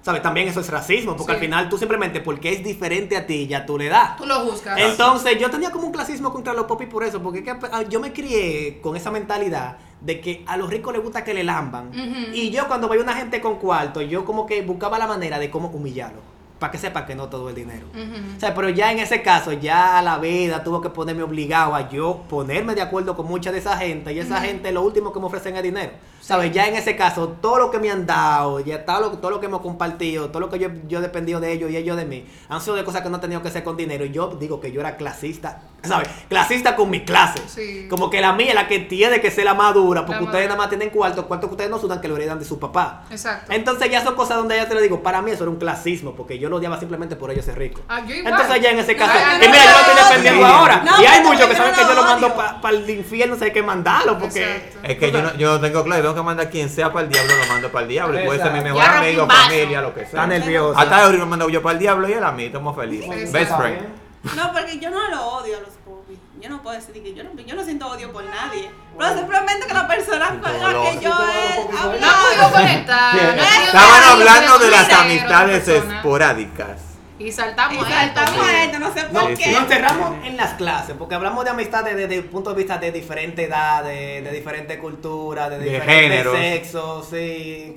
¿Sabes? También eso es racismo, porque Sí. al final tú simplemente porque es diferente a ti, ya tú le das. Tú lo juzgas. Entonces yo tenía como un clasismo contra los popis por eso, porque que, ah, yo me crié con esa mentalidad de que a los ricos les gusta que le lamban. Y yo cuando veía una gente con cuarto, yo como que buscaba la manera de cómo humillarlo, para que sepa que no todo es dinero. O sea, pero ya en ese caso, ya la vida tuvo que ponerme obligado a yo ponerme de acuerdo con mucha de esa gente. Y esa gente lo último que me ofrecen es dinero. ¿Sabes? Ya en ese caso, todo lo que me han dado, ya todo lo, todo lo que hemos compartido, todo lo que yo, yo he dependido de ellos y ellos de mí, han sido de cosas que no han tenido que ser con dinero. Y yo digo que yo era clasista, ¿sabes? Clasista con mi clase. Sí. Como que la mía es la que tiene que ser la más dura, porque La ustedes nada más tienen cuarto, cuarto que ustedes no sudan que lo heredan de su papá. Exacto. Entonces ya son cosas donde ya te lo digo, para mí eso era un clasismo, porque yo lo odiaba simplemente por ellos ser ricos. Ah, yo igual. Entonces ya en ese caso, y mira, yo lo estoy defendiendo ahora. no, y hay muchos que saben que yo lo mando para el infierno, si hay que mandarlo, porque... Exacto. Es que yo no, yo no tengo claro, tengo que mandar quien sea para el diablo, lo mando para el diablo. Y puede ser mi Exacto. mejor amigo, familia, lo que sea. Está nerviosa. Hasta Eury lo mando yo para el diablo y él a mí, estamos felices. Best friend. No, porque yo no lo odio a los. Yo no puedo decir que yo no, yo no siento odio por nadie. Pero simplemente que la persona con la que yo popis No podido conectar. Estaban hablando de las amistades esporádicas. Y saltamos Y saltamos esto. a esto, no sé por qué. nos cerramos en las clases, porque hablamos de amistades desde el punto de vista de diferentes edades, de diferentes culturas, de, De diferentes géneros. sexos, sí.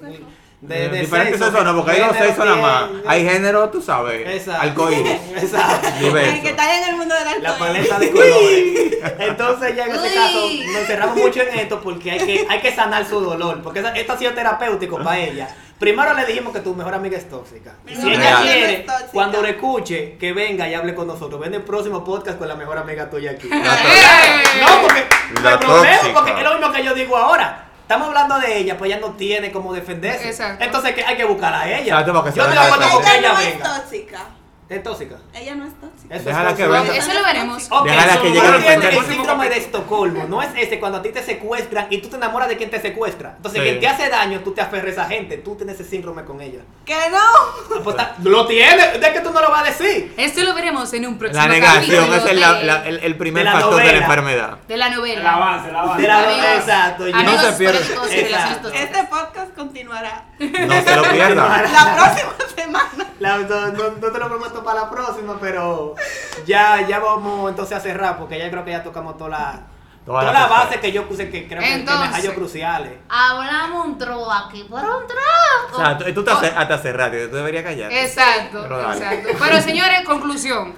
De, Eh, de diferentes sexos, no, porque hay dos género sexos nada más. Hay género, tú sabes. Exacto. Alcohólicos. Exacto. El que está en el mundo del La alcohol. paleta de colores. Entonces ya en Uy. caso nos cerramos mucho en esto porque hay que, hay que sanar su dolor. Porque esto ha sido terapéutico para ella. Primero le dijimos que tu mejor amiga es tóxica. Mi Si ella quiere, es tóxica. cuando lo escuche, que venga y hable con nosotros. Ven el próximo podcast con la mejor amiga tuya aquí. La. No, porque no La tóxica. porque es lo mismo que yo digo ahora. Estamos hablando de ella, pues ella no tiene cómo defenderse. Exacto. Entonces que hay que buscar a ella. Exacto, porque se yo estoy de va a acuerdo con que Ella ella no es venga. tóxica. Es tóxica. Ella no es tóxica. Eso Déjala es que venga. Eso lo veremos. Ok, Déjala que llegue a el síndrome de Estocolmo. No es ese cuando a ti te secuestran y tú te enamoras de quien te secuestra. Entonces, Sí. quien te hace daño, tú te aferres a esa gente. Tú tienes ese síndrome con ella. Que no. Pues, ta- lo tienes, de que tú no lo vas a decir. Esto lo veremos en un próximo La negación capítulo es el, de, la- la- el- el primer de la factor de la novela. enfermedad. de la El novela. avance, el avance. De la Amigos, exacto. No se relaciones Este podcast continuará No se lo pierda. la próxima semana. La- no, no- no te lo prometo para la próxima, pero ya, ya vamos entonces a cerrar porque ya creo que ya tocamos toda la, Toda toda la la cosa. base que yo puse que creo que- que, me Entonces. cruciales. Hablamos un tro aquí, pero un tro. O sea, tú, tú te haces, hasta rato, tú deberías callar. Exacto, Pero exacto. Pero señores, conclusión.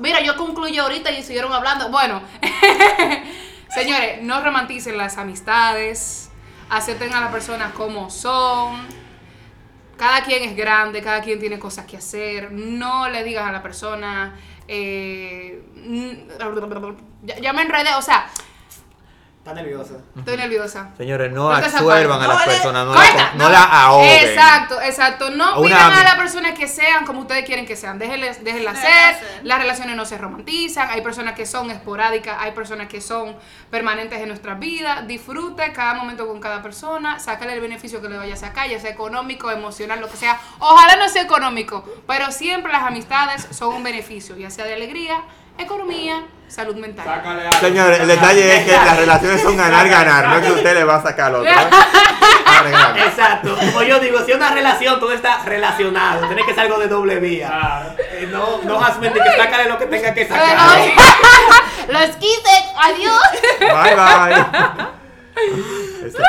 Mira, yo concluyo ahorita y siguieron hablando. Bueno, señores, no romanticen las amistades, acepten a las personas como son. Cada quien es grande, cada quien tiene cosas que hacer. No le digas a la persona, eh, ya, ya me enredé, o sea, Está nerviosa. estoy nerviosa. Señores, no esa absuelvan a las No personas, no, la, no la ahoguen. Exacto, exacto. No pidan a ami- la persona que sean como ustedes quieren que sean. Déjenles, déjenlas Déjenlas ser. Las relaciones no se romantizan. Hay personas que son esporádicas. Hay personas que son permanentes en nuestras vidas. Disfrute cada momento con cada persona. Sácale el beneficio que le vaya a sacar, ya sea económico, emocional, lo que sea. Ojalá no sea económico, pero siempre las amistades son un beneficio, ya sea de alegría, economía, salud mental. Señores, el detalle es que las relaciones son ganar-ganar, no es que usted le va a sacar al otro. ¿eh? Exacto. Como yo digo, si es una relación, todo está relacionado. Tiene que ser algo de doble vía. Claro. Eh, no, no Jasmine, que sácale lo que tenga que sacar. Los quise. Adiós. Bye, bye. Este